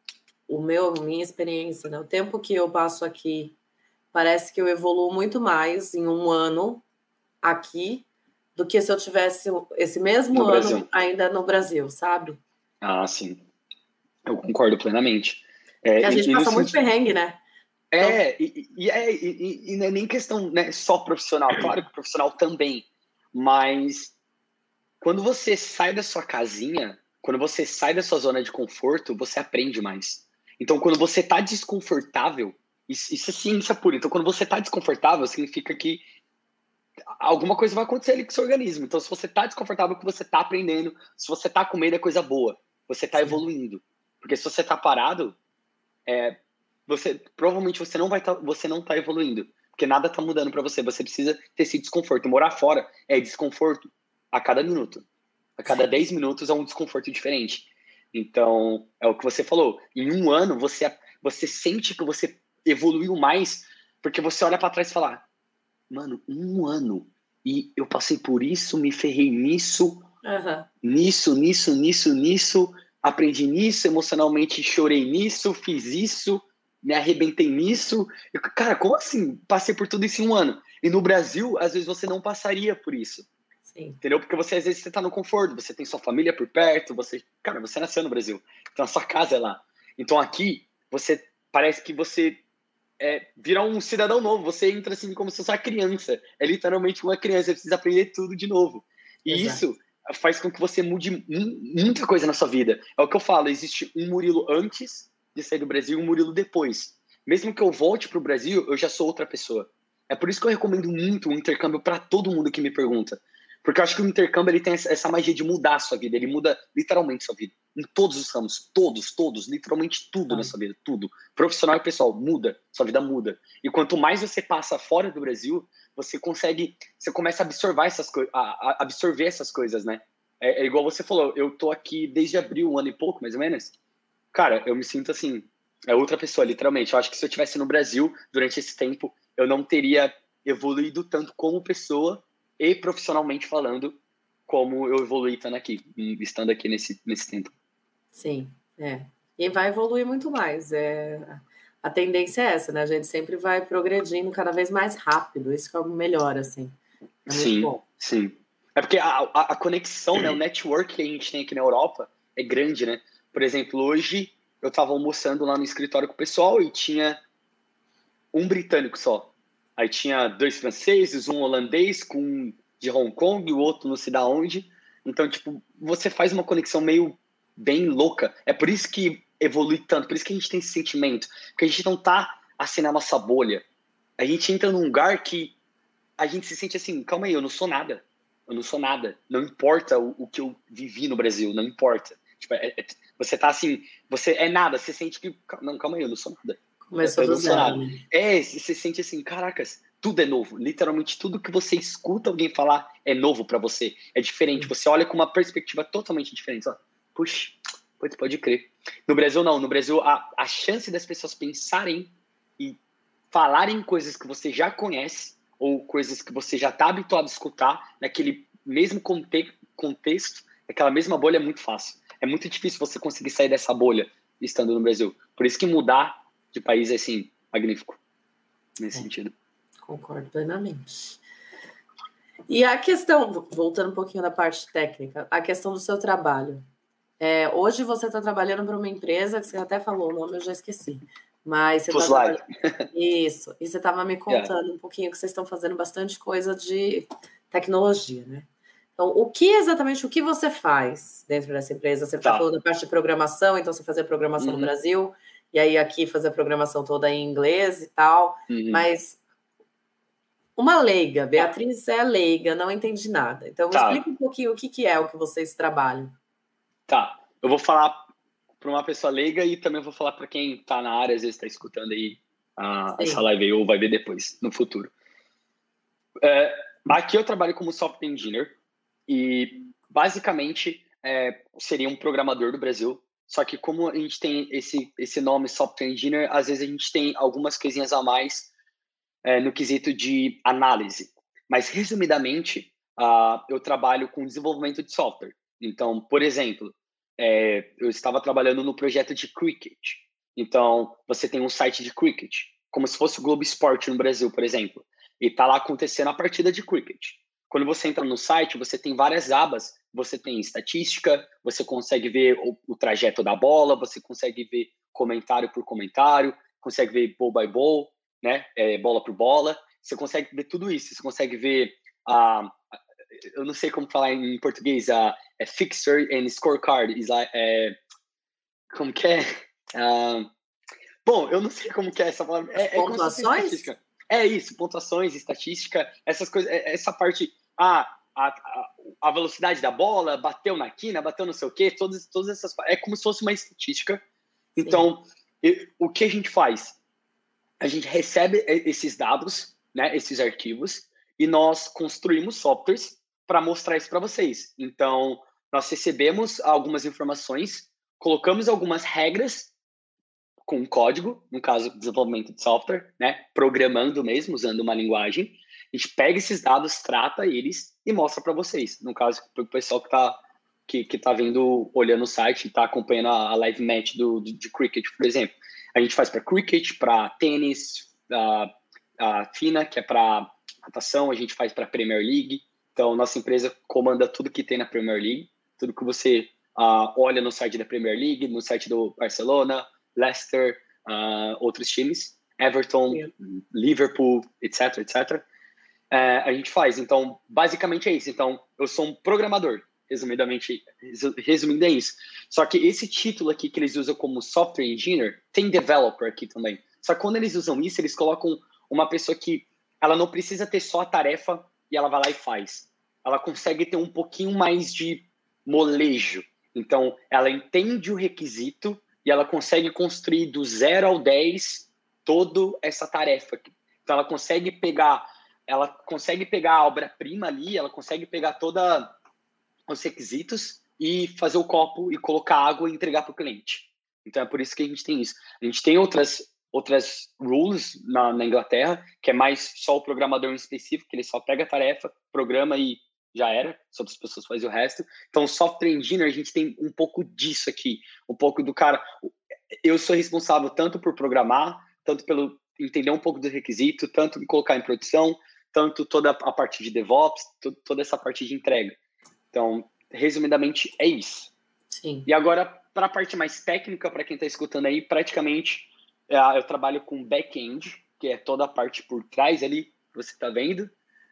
o meu, minha experiência, né? O tempo que eu passo aqui, parece que eu evoluo muito mais em um ano aqui do que se eu tivesse esse mesmo no ano Brasil. ainda no Brasil, sabe? Ah, sim. Eu concordo plenamente. É, a gente passa muito perrengue, né? É, então... e, e, é, e, e, não é nem questão né, só profissional, claro que profissional também, mas quando você sai da sua casinha, quando você sai da sua zona de conforto, você aprende mais. Então, quando você tá desconfortável, isso, isso é ciência pura. Então, quando você tá desconfortável, significa que alguma coisa vai acontecer ali com o seu organismo. Então, se você tá desconfortável, que você tá aprendendo, se você tá com medo, é coisa boa. Você tá evoluindo. Porque se você tá parado, é, você provavelmente você não vai tá, você não tá evoluindo, porque nada tá mudando para você. Você precisa ter esse desconforto. Morar fora é desconforto a cada minuto. A cada 10 minutos é um desconforto diferente. Então, é o que você falou. Em um ano, você, você sente que você evoluiu mais, porque você olha para trás e fala: Mano, um ano. E eu passei por isso, me ferrei nisso, uhum. nisso, nisso, nisso, nisso, aprendi nisso, emocionalmente chorei nisso, fiz isso, me arrebentei nisso. Eu, cara, como assim? Passei por tudo isso em um ano. E no Brasil, às vezes você não passaria por isso. Sim. Entendeu? Porque você, às vezes, você tá no conforto, você tem sua família por perto, você. Cara, você nasceu no Brasil. Então a sua casa é lá. Então aqui, você. Parece que você é, vira um cidadão novo. Você entra assim como se fosse uma criança. É literalmente uma criança. Você precisa aprender tudo de novo. E Exato. isso faz com que você mude muita coisa na sua vida. É o que eu falo. Existe um Murilo antes de sair do Brasil e um Murilo depois. Mesmo que eu volte para o Brasil, eu já sou outra pessoa. É por isso que eu recomendo muito o intercâmbio para todo mundo que me pergunta. Porque eu acho que o intercâmbio ele tem essa magia de mudar a sua vida. Ele muda literalmente a sua vida. Em todos os ramos. Todos, todos. Literalmente tudo ah. na sua vida. Tudo. Profissional e pessoal. Muda. Sua vida muda. E quanto mais você passa fora do Brasil, você consegue. Você começa a absorver essas, co a, a absorver essas coisas, né? É, é, igual você falou. Eu tô aqui desde abril, um ano e pouco, mais ou menos. Cara, eu me sinto assim. É outra pessoa, literalmente. Eu acho que se eu estivesse no Brasil durante esse tempo, eu não teria evoluído tanto como pessoa e profissionalmente falando, como eu evoluí estando aqui, estando aqui nesse, nesse tempo. Sim, é. E vai evoluir muito mais. É, a tendência é essa, né? A gente sempre vai progredindo cada vez mais rápido. Isso que é o melhor, assim. É sim, bom. sim. É porque a, a, a conexão, né, o network que a gente tem aqui na Europa é grande, né? Por exemplo, hoje eu estava almoçando lá no escritório com o pessoal e tinha um britânico só. Aí tinha dois franceses, um holandês com de Hong Kong e o outro não sei da onde. Então, tipo, você faz uma conexão meio bem louca. É por isso que evolui tanto, por isso que a gente tem esse sentimento. Porque a gente não tá assim na nossa bolha. A gente entra num lugar que a gente se sente assim, calma aí, eu não sou nada. Eu não sou nada. Não importa o, o que eu vivi no Brasil, não importa. Tipo, é, é, você tá assim, você é nada, você sente que. Não, calma aí, eu não sou nada. Começou do zero. Né? É, você sente assim, caracas, tudo é novo. Literalmente tudo que você escuta alguém falar é novo para você. É diferente. Você olha com uma perspectiva totalmente diferente. Ó, puxa, pode, pode crer. No Brasil, não. No Brasil, a, a chance das pessoas pensarem e falarem coisas que você já conhece ou coisas que você já está habituado a escutar naquele mesmo conte contexto, aquela mesma bolha é muito fácil. É muito difícil você conseguir sair dessa bolha estando no Brasil. Por isso que mudar de país é, assim, magnífico nesse é, sentido. Concordo plenamente. E a questão, voltando um pouquinho da parte técnica, a questão do seu trabalho. É, hoje você está trabalhando para uma empresa que você até falou o nome, eu já esqueci. Mas você tá trabalhando... Isso. E você estava me contando yeah. um pouquinho que vocês estão fazendo bastante coisa de tecnologia, né? Então, o que exatamente o que você faz dentro dessa empresa? Você está tá. falando da parte de programação, então você fazia programação uhum. no Brasil e aí aqui fazer a programação toda em inglês e tal, uhum. mas uma leiga, Beatriz é leiga, não entendi nada. Então, tá. explica um pouquinho o que, que é o que vocês trabalham. Tá, eu vou falar uma pessoa leiga e também vou falar para quem está na área, às vezes está escutando aí a, essa live aí, ou vai ver depois, no futuro. É, aqui eu trabalho como software engineer e basicamente é, seria um programador do Brasil. Só que como a gente tem esse, esse nome software engineer, às vezes a gente tem algumas coisinhas a mais é, no quesito de análise. Mas resumidamente, uh, eu trabalho com desenvolvimento de software. Então, por exemplo, é, eu estava trabalhando no projeto de cricket. Então, você tem um site de cricket, como se fosse o Globo Esporte no Brasil, por exemplo. E está lá acontecendo a partida de cricket. Quando você entra no site, você tem várias abas. Você tem estatística, você consegue ver o, o trajeto da bola, você consegue ver comentário por comentário, consegue ver ball by ball, né? É, bola por bola. Você consegue ver tudo isso. Você consegue ver a, eu não sei como falar em português, uh, é fixture and scorecard. Is like, é, como que é? Uh, bom, eu não sei como que é essa palavra. É, é pontuações? É, é isso, pontuações, estatística, essas coisas, é, essa parte. Ah, a, a, a, velocidade da bola, bateu na quina, bateu não sei o quê, todas, todas essas. É como se fosse uma estatística. Então, eu, o que a gente faz? A gente recebe esses dados, né, esses arquivos, e nós construímos softwares para mostrar isso para vocês. Então, nós recebemos algumas informações, colocamos algumas regras com código, no caso, desenvolvimento de software, né, programando mesmo, usando uma linguagem. A gente pega esses dados, trata eles e mostra para vocês. No caso, para o pessoal que está que, que tá vendo, olhando o site, está acompanhando a, live match do, do, de cricket, por exemplo. A gente faz para cricket, para tênis, a, a FINA, que é para natação, a gente faz para Premier League. Então, nossa empresa comanda tudo que tem na Premier League, tudo que você uh, olha no site da Premier League, no site do Barcelona, Leicester, uh, outros times, Everton, yeah. Liverpool, etc, etc. Uh, a gente faz. Então, basicamente é isso. Então, eu sou um programador, resumidamente, resumindo é isso. Só que esse título aqui que eles usam como software engineer, tem developer aqui também. Só que quando eles usam isso, eles colocam uma pessoa que ela não precisa ter só a tarefa e ela vai lá e faz. Ela consegue ter um pouquinho mais de molejo. Então, ela entende o requisito e ela consegue construir do zero ao 10 toda essa tarefa. Então, ela consegue pegar, ela consegue pegar a obra-prima ali, ela consegue pegar toda os requisitos e fazer o copo e colocar água e entregar para o cliente. Então, é por isso que a gente tem isso. A gente tem outras outras rules na, na, Inglaterra, que é mais só o programador em específico, que ele só pega a tarefa, programa e já era, só as pessoas fazem o resto. Então, software engineer, a gente tem um pouco disso aqui, um pouco do cara. Eu sou responsável tanto por programar, tanto pelo entender um pouco do requisito, tanto colocar em produção, tanto toda a parte de DevOps, toda essa parte de entrega. Então, resumidamente, é isso. Sim. E agora, para a parte mais técnica, para quem está escutando aí, praticamente é, eu trabalho com back-end, que é toda a parte por trás ali, que você está vendo.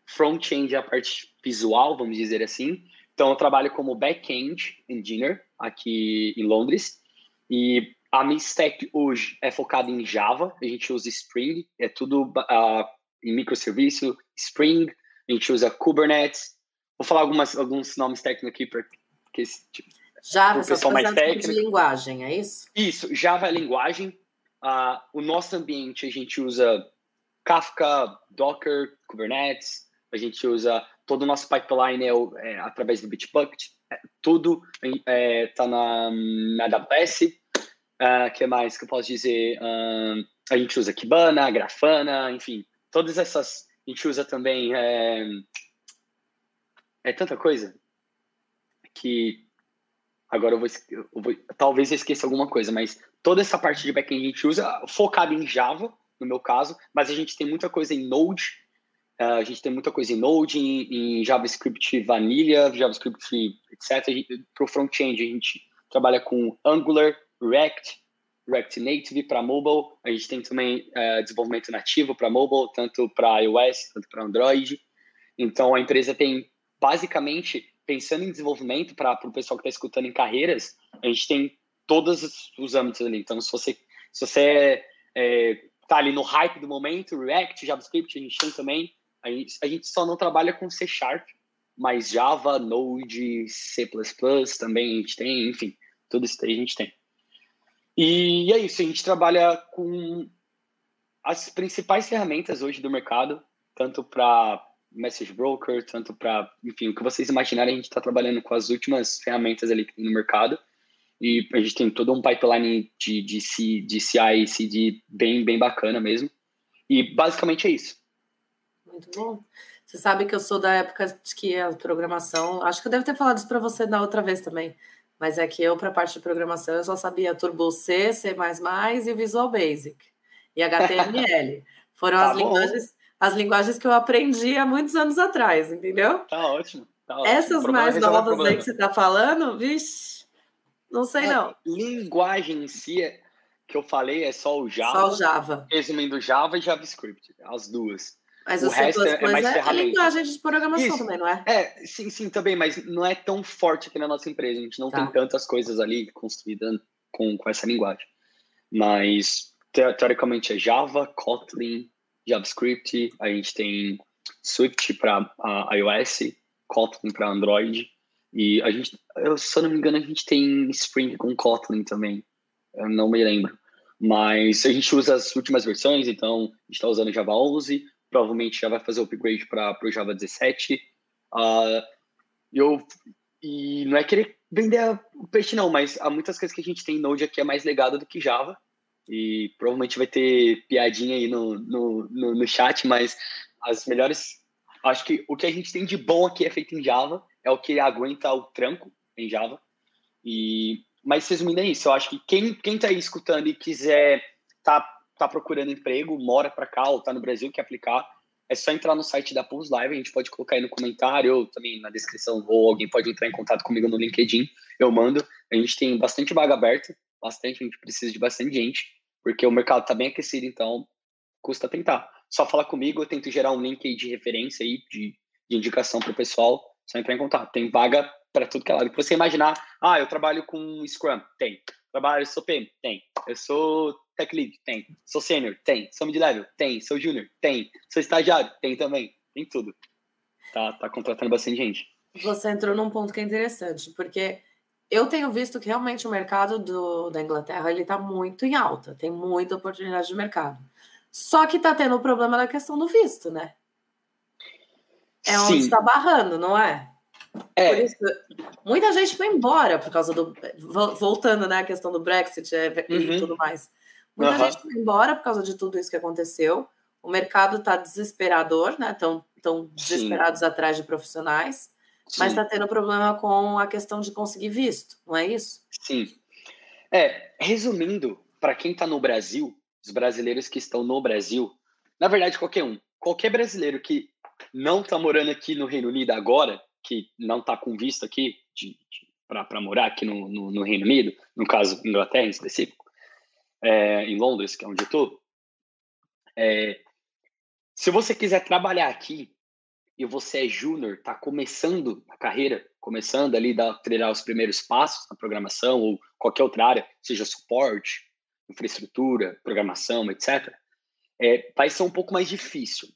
Front-end é a parte visual, vamos dizer assim. Então, eu trabalho como back-end engineer aqui em Londres. E a minha stack hoje é focada em Java. A gente usa Spring, é tudo uh, em microserviço, Spring. A gente usa Kubernetes. Vou falar algumas, alguns nomes técnicos aqui para que esse tipo, Java, o pessoal mais técnico. de linguagem, é isso? Isso, Java é linguagem. Uh, o nosso ambiente a gente usa Kafka, Docker, Kubernetes, a gente usa todo o nosso pipeline é, é através do Bitbucket, é, tudo está é, na, na AWS. O uh, que mais que eu posso dizer? Uh, a gente usa Kibana, Grafana, enfim, todas essas. A gente usa também. É, é tanta coisa que agora eu vou, eu vou, talvez eu esqueça alguma coisa, mas toda essa parte de backend a gente usa focado em Java, no meu caso, mas a gente tem muita coisa em Node, a gente tem muita coisa em Node, em, em JavaScript Vanilla, JavaScript, etc. Para o front-end, a gente trabalha com Angular, React, React Native para mobile, a gente tem também uh, desenvolvimento nativo para mobile, tanto para iOS, tanto para Android. Então, a empresa tem, basicamente, pensando em desenvolvimento para o pessoal que está escutando em carreiras, a gente tem todos os âmbitos ali. Então, se você, se você é, é, tá ali no hype do momento, React, JavaScript, a gente tem também. A gente, a gente só não trabalha com C Sharp, mas Java, Node, C++ também a gente tem, enfim, tudo isso aí a gente tem. E é isso, a gente trabalha com as principais ferramentas hoje do mercado, tanto para message broker, tanto para, enfim, o que vocês imaginarem, a gente está trabalhando com as últimas ferramentas ali que tem no mercado. E a gente tem todo um pipeline de, de, C, de CI e CD bem, bem bacana mesmo. E basicamente é isso. Muito bom. Você sabe que eu sou da época de que a programação. Acho que eu devo ter falado isso para você na outra vez também. Mas é que eu, para a parte de programação, eu só sabia Turbo C, C e Visual Basic. E HTML. Foram tá as, linguagens, as linguagens que eu aprendi há muitos anos atrás, entendeu? Tá ótimo. Tá ótimo. Essas mais novas aí que você está falando, vixe, não sei é, não. Linguagem em si, é, que eu falei, é só o Java. Só o Java. Resumindo, Java e JavaScript, as duas. Mas o, o resto é, é mais é, ferramenta. É linguagem de programação Isso. também, não é? É, sim, sim, também, mas não é tão forte aqui na nossa empresa. A gente não tá. tem tantas coisas ali construídas com, com essa linguagem. Mas, teoricamente, é Java, Kotlin, JavaScript, a gente tem Swift para iOS, Kotlin para Android. E a gente, eu, se eu não me engano, a gente tem Spring com Kotlin também. Eu não me lembro. Mas a gente usa as últimas versões, então a gente está usando Java 11, provavelmente já vai fazer o upgrade para o Java 17. Uh, eu, e não é querer vender o peixe, não, mas há muitas coisas que a gente tem em Node aqui é mais legado do que Java. E provavelmente vai ter piadinha aí no, no, no, no chat, mas as melhores. Acho que o que a gente tem de bom aqui é feito em Java, é o que aguenta o tranco em Java. E, mas resumindo é isso, eu acho que quem, quem tá aí escutando e quiser tá está procurando emprego, mora para cá ou está no Brasil, quer aplicar, é só entrar no site da Pulse Live, a gente pode colocar aí no comentário ou também na descrição, ou alguém pode entrar em contato comigo no LinkedIn, eu mando. A gente tem bastante vaga aberta, bastante, a gente precisa de bastante gente, porque o mercado está bem aquecido, então custa tentar. Só falar comigo, eu tento gerar um link aí de referência aí, de, de indicação para o pessoal, só entrar em contato. Tem vaga para tudo que é lado. Você imaginar, ah, eu trabalho com Scrum, tem. Trabalho, sou PM, tem. Eu sou Tech Lead? Tem. Sou Sênior? Tem. Sou Mid-Level? Tem. Sou Júnior? Tem. Sou Estagiário? Tem também. Tem tudo. Tá, tá contratando bastante gente. Você entrou num ponto que é interessante, porque eu tenho visto que realmente o mercado do, da Inglaterra ele está muito em alta, tem muita oportunidade de mercado. Só que está tendo o problema da questão do visto, né? É onde está barrando, não é? É. Por isso, muita gente foi embora por causa do. Voltando né, à questão do Brexit é, e uhum. tudo mais. Muita uhum. gente foi embora por causa de tudo isso que aconteceu. O mercado está desesperador, né? Estão tão desesperados Sim. atrás de profissionais, Sim. mas está tendo problema com a questão de conseguir visto, não é isso? Sim. É, resumindo, para quem está no Brasil, os brasileiros que estão no Brasil, na verdade, qualquer um, qualquer brasileiro que não está morando aqui no Reino Unido agora, que não está com visto aqui para morar aqui no, no, no Reino Unido, no caso Inglaterra em específico, é, em Londres, que é onde eu estou, é, se você quiser trabalhar aqui e você é júnior, está começando a carreira, começando ali a trilhar os primeiros passos na programação ou qualquer outra área, seja suporte, infraestrutura, programação, etc., é, vai ser um pouco mais difícil.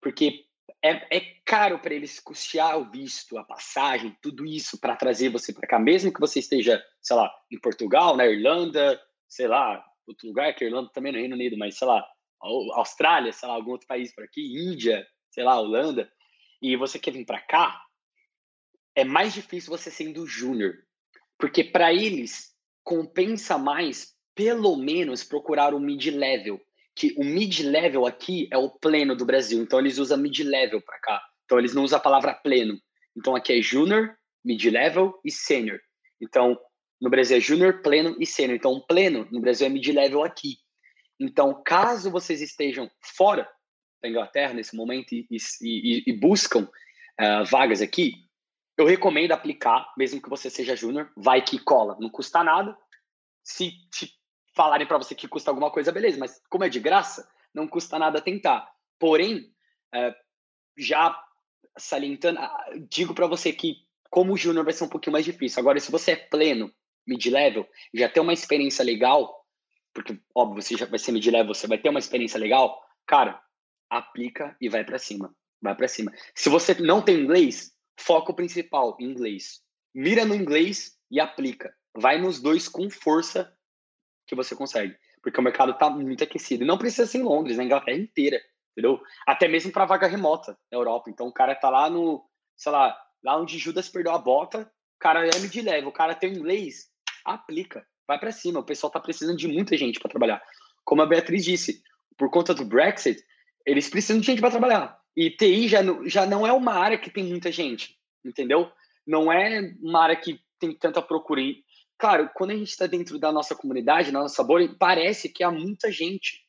Porque é, é caro para eles custear o visto, a passagem, tudo isso para trazer você para cá, mesmo que você esteja, sei lá, em Portugal, na Irlanda, sei lá, outro lugar, que a Irlanda também no Reino Unido, mas sei lá, Austrália, sei lá, algum outro país por aqui, Índia, sei lá, Holanda, e você quer vir para cá, é mais difícil você sendo júnior, porque para eles compensa mais, pelo menos, procurar o mid-level, que o mid-level aqui é o pleno do Brasil, então eles usam mid-level para cá, então eles não usam a palavra pleno, então aqui é júnior, mid-level e sênior. Então, no Brasil é júnior, pleno e sênior. Então, pleno no Brasil é mid-level aqui. Então, caso vocês estejam fora da Inglaterra nesse momento e, e, e buscam uh, vagas aqui, eu recomendo aplicar, mesmo que você seja júnior, vai que cola, não custa nada. Se, se falarem para você que custa alguma coisa, beleza, mas como é de graça, não custa nada tentar. Porém, uh, já salientando, uh, digo para você que como júnior vai ser um pouquinho mais difícil. Agora, se você é pleno mid-level, já ter uma experiência legal, porque, óbvio, você já vai ser mid-level, você vai ter uma experiência legal, cara, aplica e vai para cima. Vai para cima. Se você não tem inglês, foco principal inglês. Mira no inglês e aplica. Vai nos dois com força que você consegue. Porque o mercado está muito aquecido. E não precisa ser em Londres, na Inglaterra inteira, entendeu? Até mesmo para vaga remota na Europa. Então o cara tá lá no, sei lá, lá onde Judas perdeu a bota, o cara é de leve, o cara tem inglês, aplica, vai para cima. O pessoal tá precisando de muita gente para trabalhar. Como a Beatriz disse, por conta do Brexit, eles precisam de gente para trabalhar. E TI já, já não é uma área que tem muita gente, entendeu? Não é uma área que tem tanta procura. Claro, quando a gente está dentro da nossa comunidade, na nossa bolha, parece que há muita gente,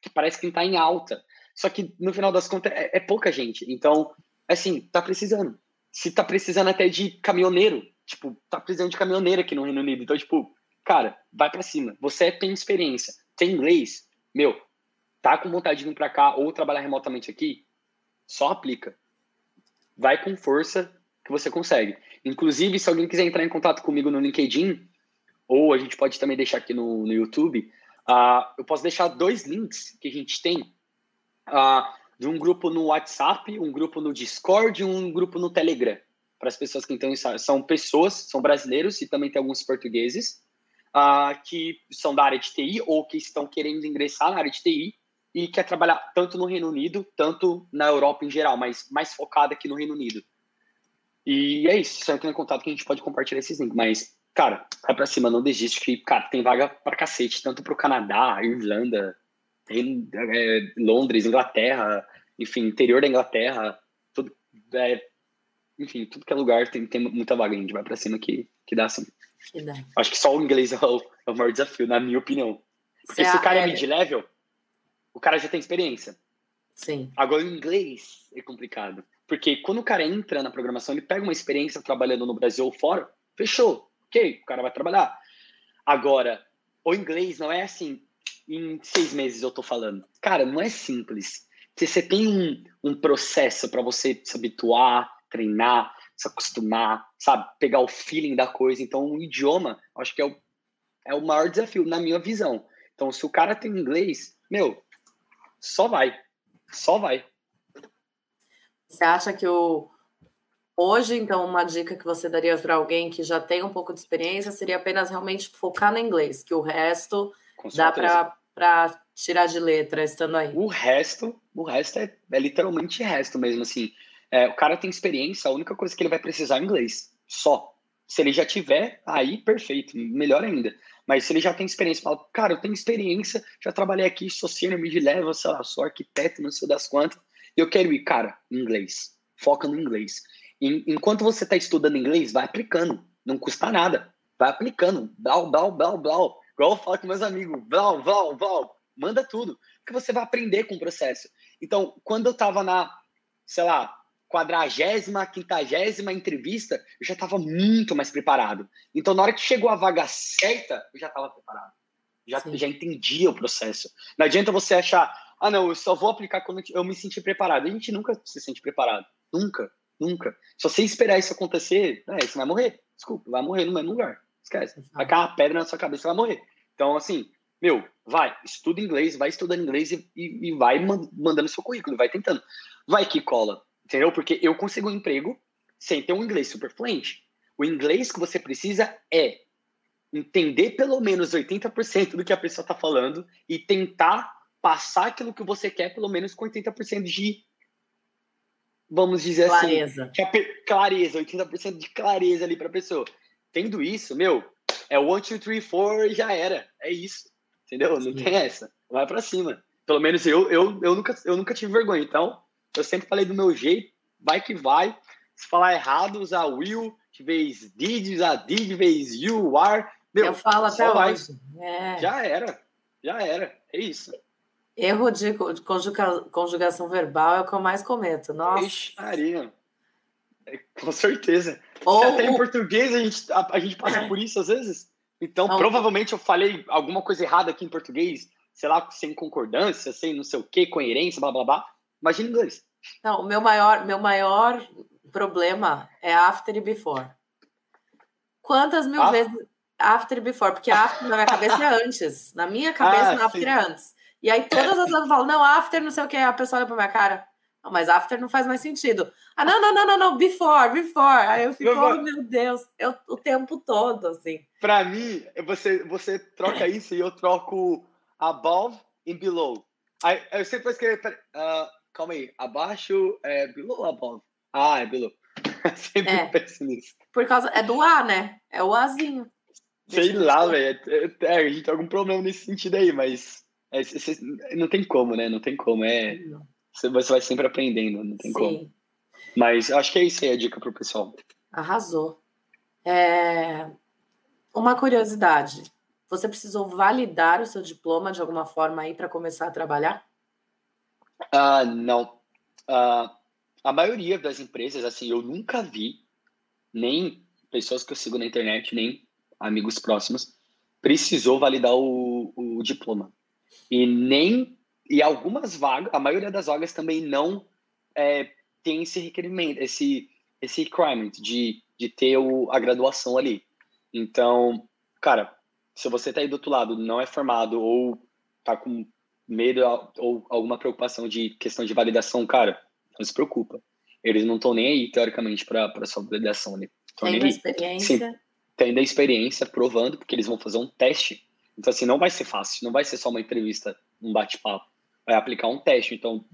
que parece que está em alta. Só que no final das contas é, é, pouca gente. Então, assim, tá precisando. Se tá precisando até de caminhoneiro, tipo, tá precisando de caminhoneiro aqui no Reino Unido. Então, tipo, cara, vai para cima. Você tem experiência, tem inglês, meu, tá com vontade de vir para cá ou trabalhar remotamente aqui, só aplica. Vai com força que você consegue. Inclusive, se alguém quiser entrar em contato comigo no LinkedIn, ou a gente pode também deixar aqui no, no YouTube, uh, eu posso deixar dois links que a gente tem uh, de um grupo no WhatsApp, um grupo no Discord e um grupo no Telegram. Para as pessoas que então são pessoas, são brasileiros e também tem alguns portugueses uh, que são da área de TI ou que estão querendo ingressar na área de TI e quer trabalhar tanto no Reino Unido, tanto na Europa em geral, mas mais focada aqui no Reino Unido. E é isso, só entra em contato que a gente pode compartilhar esses links. Mas, cara, vai pra cima, não desiste, que, cara, tem vaga pra cacete, tanto pro Canadá, Irlanda, é, Londres, Inglaterra, enfim, interior da Inglaterra, tudo, é, enfim, tudo que é lugar tem, tem muita vaga, a gente vai pra cima que, que dá assim. Que dá. Acho que só o inglês é o, é o maior desafio, na minha opinião. Porque Cê se o cara é, é mid-level, o cara já tem experiência. Sim. Agora, o inglês é complicado. Porque quando o cara entra na programação, ele pega uma experiência trabalhando no Brasil ou fora, fechou. Ok, o cara vai trabalhar. Agora, o inglês não é assim, em seis meses eu tô falando. Cara, não é simples. Você tem um, um processo para você se habituar, treinar, se acostumar, sabe? Pegar o feeling da coisa. Então, o idioma, acho que é o, é o maior desafio, na minha visão. Então, se o cara tem inglês, meu, só vai. Só vai. Você acha que o hoje, então, uma dica que você daria para alguém que já tem um pouco de experiência seria apenas realmente focar no inglês, que o resto dá para tirar de letra estando aí. O resto, o resto é, é literalmente resto mesmo, assim. É, o cara tem experiência, a única coisa que ele vai precisar é inglês. Só. Se ele já tiver, aí perfeito, melhor ainda. Mas se ele já tem experiência, fala, cara, eu tenho experiência, já trabalhei aqui, sou senior mid-level, sei lá, sou arquiteto, não sei das quantas, eu quero ir, cara, inglês. Foca no inglês. E, enquanto você está estudando inglês, vai aplicando. Não custa nada. Vai aplicando. Blau, blau, blau, blau. Igual eu falo com meus amigos. Blau, blau, blau. Manda tudo. Porque você vai aprender com o processo. Então, quando eu estava na, sei lá, quadragésima, quintagésima entrevista, eu já estava muito mais preparado. Então, na hora que chegou a vaga certa, eu já estava preparado. Já, já entendia o processo. Não adianta você achar, ah, não, eu só vou aplicar quando eu me sentir preparado. A gente nunca se sente preparado. Nunca, nunca. Se você esperar isso acontecer, é, você vai morrer. Desculpa, vai morrer no mesmo lugar. Esquece. Vai cair uma pedra na sua cabeça, você vai morrer. Então, assim, meu, vai, estuda inglês, vai estudando inglês e, e, e vai mandando seu currículo, vai tentando. Vai que cola Entendeu? Porque eu consigo um emprego sem ter um inglês super fluente. O inglês que você precisa é entender pelo menos 80% do que a pessoa está falando e tentar passar aquilo que você quer pelo menos com 80% de vamos dizer clareza. assim, clareza, 80% de clareza ali para a pessoa. Tendo isso, meu, é one, two, three, four e já era. É isso. Entendeu? Não Sim. tem essa. Vai para cima. Pelo menos eu, eu, eu, nunca, eu nunca tive vergonha. Então, eu sempre falei do meu jeito, vai que vai. Se falar errado, usar will, de vez did, usar did, de vez you, are. Meu, eu falo até vai. hoje. É. Já era, já era. É isso. Erro de conjuga, conjugação verbal é o que eu mais cometo. Nossa. Ixaria. É, com certeza. Ou, Até em português a gente, a, a gente passa por isso às vezes. Então, não. provavelmente eu falei alguma coisa errada aqui em português, sei lá, sem concordância, sem não sei o que, coerência, blá blá blá. Imagina inglês. Não, o meu maior, meu maior problema é after e before. Quantas mil ah. vezes after e before? Porque after na minha cabeça é antes. Na minha cabeça, ah, after sim. é antes. E aí todas as vezes eu falo, não, after, não sei o que, a pessoa olha pra minha cara. mas after não faz mais sentido. Ah, não, não, não, não, não, before, before. Aí eu fico, oh, meu Deus, eu, o tempo todo, assim. Para mim, você, você troca isso e eu troco above e below. Aí eu sempre vou escrever, uh, calma aí, abaixo é below ou above? Ah, é below. sempre é. penso nisso. Por causa, é do A, né? É o Azinho. Sei lá, velho. É, é, a gente tem algum problema nesse sentido aí, mas é, não tem como, né? Não tem como. É, você vai sempre aprendendo, não tem Sim. como. Mas acho que é isso aí a dica pro pessoal. Arrasou. É... Uma curiosidade. Você precisou validar o seu diploma de alguma forma aí para começar a trabalhar? Ah, não. Ah, a maioria das empresas, assim, eu nunca vi nem pessoas que eu sigo na internet, nem amigos próximos, precisou validar o, o diploma. E nem. E algumas vagas, a maioria das vagas também não é, tem esse requerimento, esse, esse requirement de, de ter o, a graduação ali. Então, cara, se você tá aí do outro lado, não é formado ou tá com medo ou alguma preocupação de questão de validação, cara, não se preocupa. Eles não estão nem aí, teoricamente, para sua validação ali. Tendo experiência. Sim, tendo a experiência, provando, porque eles vão fazer um teste então, assim, não vai ser fácil, não vai ser só uma entrevista, um bate-papo. Vai aplicar um teste. Então,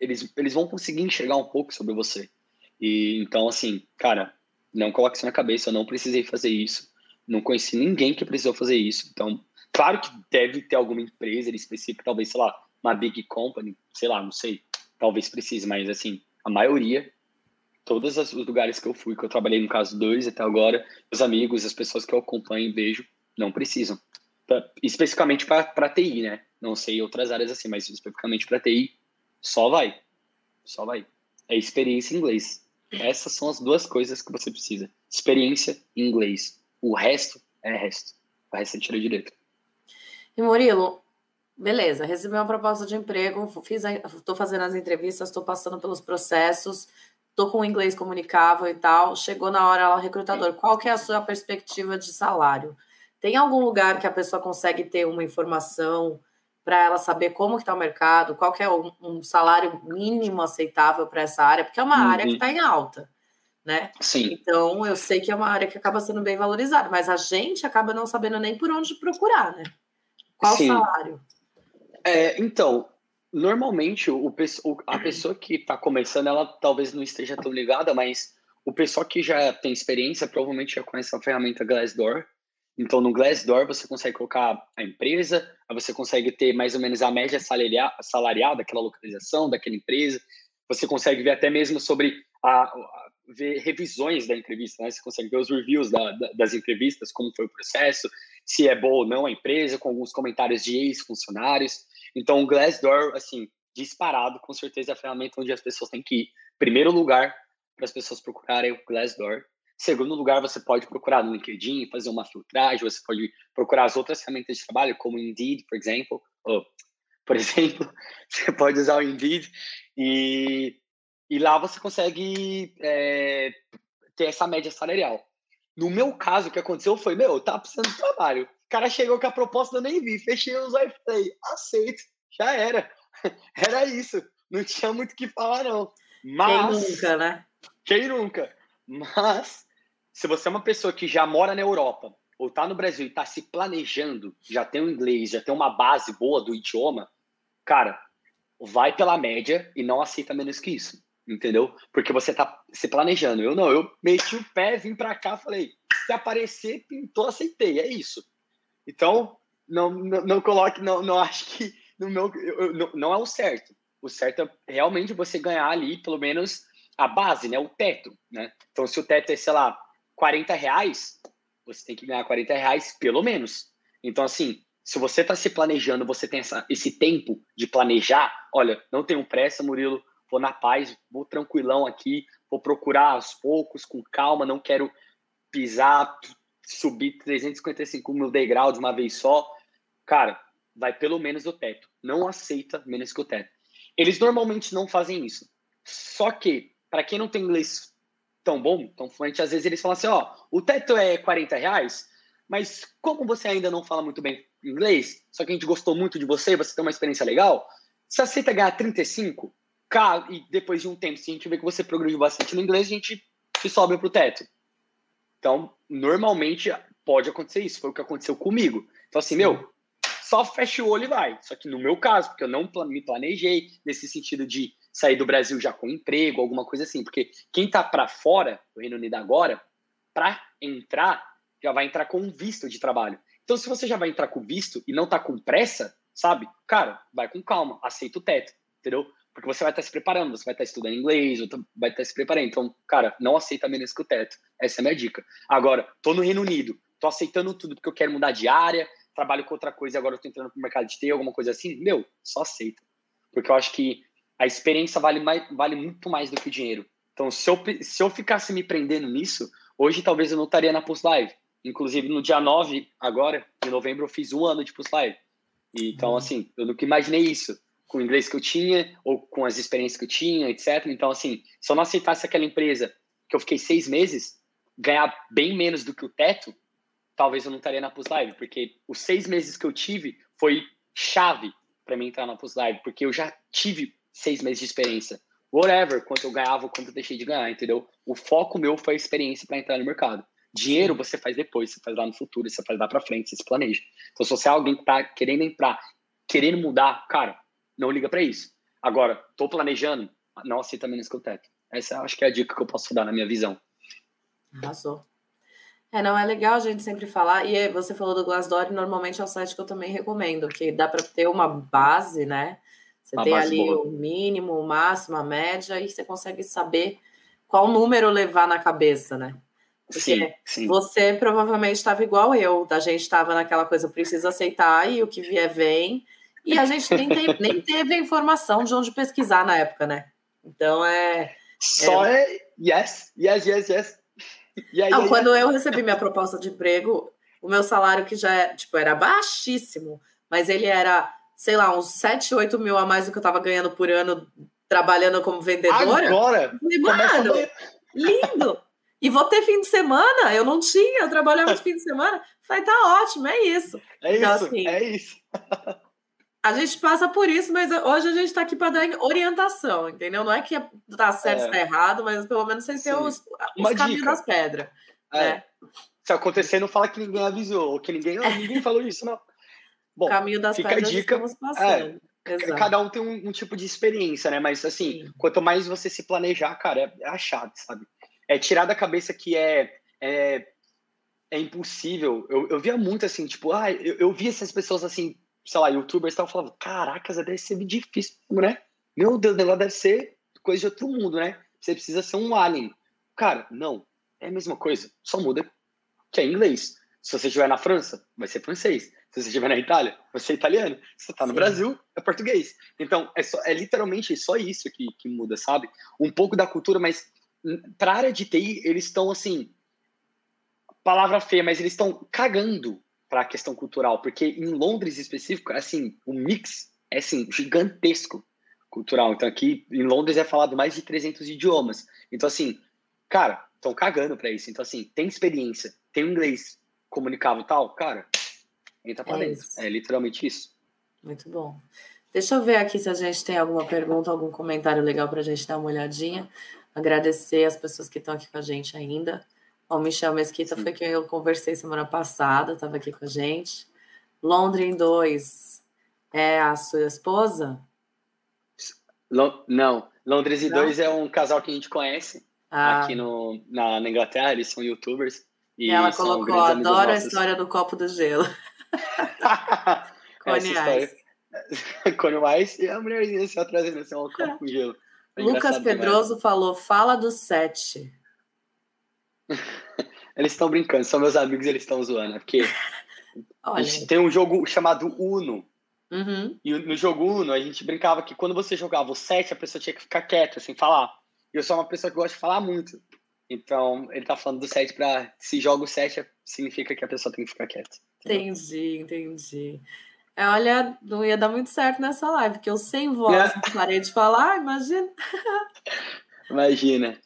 eles, eles vão conseguir enxergar um pouco sobre você. E então, assim, cara, não coloque isso na cabeça, eu não precisei fazer isso. Não conheci ninguém que precisou fazer isso. Então, claro que deve ter alguma empresa específica, talvez, sei lá, uma big company, sei lá, não sei, talvez precise, mas assim, a maioria, todos os lugares que eu fui, que eu trabalhei no caso dois até agora, os amigos, as pessoas que eu acompanho e vejo, não precisam pra, especificamente para TI, né? Não sei outras áreas assim, mas especificamente para TI, só vai. Só vai. É experiência em inglês. Essas são as duas coisas que você precisa. Experiência em inglês. O resto é resto. O resto é tira direito. E Murilo, beleza, recebi uma proposta de emprego, fiz estou fazendo as entrevistas, estou passando pelos processos, estou com o inglês comunicável e tal. Chegou na hora lá, recrutador, qual que é a sua perspectiva de salário? Tem algum lugar que a pessoa consegue ter uma informação para ela saber como está o mercado, qual que é um, um salário mínimo aceitável para essa área, porque é uma uhum. área que está em alta, né? Sim. Então eu sei que é uma área que acaba sendo bem valorizada, mas a gente acaba não sabendo nem por onde procurar, né? Qual Sim. salário? É, então, normalmente o, a pessoa que está começando, ela talvez não esteja tão ligada, mas o pessoal que já tem experiência provavelmente já conhece a ferramenta Glassdoor, então, no Glassdoor, você consegue colocar a empresa, aí você consegue ter mais ou menos a média salarial daquela localização, daquela empresa. Você consegue ver até mesmo sobre a, a ver revisões da entrevista, né? Você consegue ver os reviews da, da, das entrevistas, como foi o processo, se é boa ou não a empresa, com alguns comentários de ex-funcionários. Então, o Glassdoor, assim, disparado, com certeza é a ferramenta onde as pessoas têm que ir. Primeiro lugar para as pessoas procurarem o Glassdoor. Segundo lugar, você pode procurar no LinkedIn, fazer uma filtragem, você pode procurar as outras ferramentas de trabalho, como Indeed, por exemplo. Ou, por exemplo, você pode usar o Indeed e, e lá você consegue é, ter essa média salarial. No meu caso, o que aconteceu foi, meu, eu tava precisando de trabalho. O cara chegou com a proposta, eu nem vi. Fechei os olhos falei, aceito. Já era. Era isso. Não tinha muito o que falar, não. Mas... Quem nunca, né? Quem nunca? Mas se você é uma pessoa que já mora na Europa ou está no Brasil e está se planejando, já tem o inglês, já tem uma base boa do idioma, cara, vai pela média e não aceita menos que isso, entendeu? Porque você está se planejando. Eu não, eu meti o pé, vim para cá, falei, se aparecer, pintou, aceitei, é isso. Então, não, não, não coloque, não, não acho que no meu, eu, não, não é o certo. O certo é realmente você ganhar ali, pelo menos, a base, né? O teto, né? Então, se o teto é, sei lá, 40 reais, você tem que ganhar 40 reais pelo menos. Então, assim, se você está se planejando, você tem essa, esse tempo de planejar, olha, não tenho pressa, Murilo, vou na paz, vou tranquilão aqui, vou procurar aos poucos, com calma, não quero pisar, subir 355 mil degraus de uma vez só. Cara, vai pelo menos o teto. Não aceita menos que o teto. Eles normalmente não fazem isso. Só que, para quem não tem inglês tão bom, tão fluente, às vezes eles falam assim, ó, o teto é 40 reais, mas como você ainda não fala muito bem inglês, só que a gente gostou muito de você, você tem uma experiência legal, você aceita ganhar 35? Cara, e depois de um tempo, se a gente vê que você progrediu bastante no inglês, a gente se sobe pro teto. Então, normalmente pode acontecer isso. Foi o que aconteceu comigo. Então, assim, Sim. meu, só fecha o olho e vai. Só que no meu caso, porque eu não me planejei nesse sentido de sair do Brasil já com emprego, alguma coisa assim. Porque quem tá para fora do Reino Unido agora, para entrar, já vai entrar com um visto de trabalho. Então, se você já vai entrar com visto e não tá com pressa, sabe? Cara, vai com calma, aceita o teto, entendeu? Porque você vai estar tá se preparando, você vai estar tá estudando inglês, vai estar tá se preparando. Então, cara, não aceita menos que o teto. Essa é a minha dica. Agora, tô no Reino Unido, tô aceitando tudo porque eu quero mudar de área, trabalho com outra coisa e agora eu tô entrando pro mercado de TI, alguma coisa assim. Meu, só aceita. Porque eu acho que a experiência vale, mais, vale muito mais do que o dinheiro. Então, se eu, se eu ficasse me prendendo nisso, hoje talvez eu não estaria na Pulse Live. Inclusive, no dia 9, agora, em novembro, eu fiz um ano de Pulse Live. Então, uhum. assim, eu nunca imaginei isso com o inglês que eu tinha ou com as experiências que eu tinha, etc. Então, assim, se eu não aceitasse aquela empresa que eu fiquei seis meses, ganhar bem menos do que o teto, talvez eu não estaria na Pulse Live, porque os seis meses que eu tive foi chave para mim entrar na Pulse Live, porque eu já tive seis meses de experiência. Whatever, quanto eu ganhava, quanto eu deixei de ganhar, entendeu? O foco meu foi a experiência para entrar no mercado. Dinheiro você faz depois, você faz lá no futuro, você faz lá para frente, você se planeja. Então, se você é alguém que tá querendo entrar, querendo mudar, cara, não liga para isso. Agora, tô planejando, não aceita menos que o teto. Essa acho que é a dica que eu posso dar na minha visão. Arrasou. É, não é legal a gente sempre falar, e você falou do Glassdoor, normalmente é o site que eu também recomendo, que dá para ter uma base, né? Você uma tem ali boa. o mínimo, o máximo, a média, e você consegue saber qual número levar na cabeça, né? Porque sim, sim. você provavelmente estava igual eu, a gente estava naquela coisa, preciso aceitar, e o que vier vem, e a gente nem, tem, nem teve a informação de onde pesquisar na época, né? Então é. Só é, é yes, yes, yes, yes. Yeah, Não, yeah, quando yeah. eu recebi minha proposta de emprego, o meu salário que já é, tipo, era baixíssimo, mas ele era, sei lá, uns 7, 8 mil a mais do que eu estava ganhando por ano trabalhando como vendedora. Agora? Mano, lindo! E vou ter fim de semana? Eu não tinha, eu trabalhava de fim de semana. Falei, tá ótimo, é isso. É então, isso, assim, é isso. A gente passa por isso, mas hoje a gente está aqui para dar orientação, entendeu? Não é que tá certo, é. tá errado, mas pelo menos vocês têm os, os caminhos das pedras. É. Né? Se acontecer, não fala que ninguém avisou, ou que ninguém, ninguém falou isso, não. Bom, caminho das fica pedras a dica. É, cada um tem um, um, tipo de experiência, né? Mas assim, Sim. quanto mais você se planejar, cara, é, é a chave, sabe? É tirar da cabeça que é, é, é impossível. Eu, eu via muito assim, tipo, ah, eu, eu via essas pessoas assim, sei lá, youtubers estavam falando, caracas, deve ser difícil, né? Meu Deus, o negócio deve ser coisa de outro mundo, né? Você precisa ser um alien. Cara, não. É a mesma coisa. Só muda que é inglês. Se você estiver na França, vai ser francês. Se você estiver na Itália, vai ser italiano. Se você está no Sim. Brasil, é português. Então, é, só, é literalmente só isso que, que muda, sabe? Um pouco da cultura, mas para a área de TI, eles estão assim. Palavra feia, mas eles estão cagando para a questão cultural, porque em Londres específico, assim, o mix é assim gigantesco cultural. Então aqui em Londres é falado mais de 300 idiomas. Então assim, cara, estão cagando para isso. Então assim, tem experiência, tem inglês comunicável tal, cara, entra para é dentro. Isso. É literalmente isso. Muito bom. Deixa eu ver aqui se a gente tem alguma pergunta, algum comentário legal para a gente dar uma olhadinha. Agradecer as pessoas que estão aqui com a gente ainda. O Michel Mesquita Sim. foi quem eu conversei semana passada, estava aqui com a gente. Londres 2 é a sua esposa? não, Londres e 2 é um casal que a gente conhece ah. aqui no, na, na, Inglaterra, eles são youtubers. E Ela colocou, adoro a história do copo do gelo. Cone Ice. Cone Ice e a mulherzinha se trazendo assim, um copo com gelo. É Lucas Pedroso falou, fala do set. eles estão brincando, são meus amigos eles estão zoando. É porque tem um jogo chamado Uno. Uhum. E no jogo Uno, a gente brincava que quando você jogava o 7, a pessoa tinha que ficar quieta, sem falar. E eu sou uma pessoa que gosta de falar muito. Então, ele tá falando do 7 para se joga o 7, significa que a pessoa tem que ficar quieta. Entendeu? Entendi, entendi. É, olha, não ia dar muito certo nessa live, porque eu sem voz é. parei de falar, imagina. Imagina.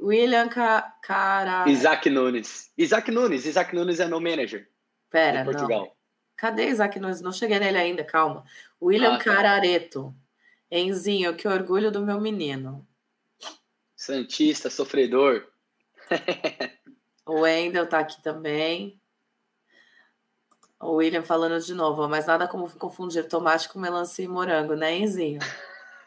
William Ca... Cara. Isaac Nunes. Isaac Nunes. Isaac Nunes é no manager. Pera, Portugal. Não. Cadê Isaac Nunes? Não cheguei nele ainda, calma. William ah, tá. Carareto. Enzinho, que orgulho do meu menino. Santista, sofredor. o Wendel tá aqui também. O William falando de novo, mas nada como confundir tomate com melancia e morango, né, Enzinho?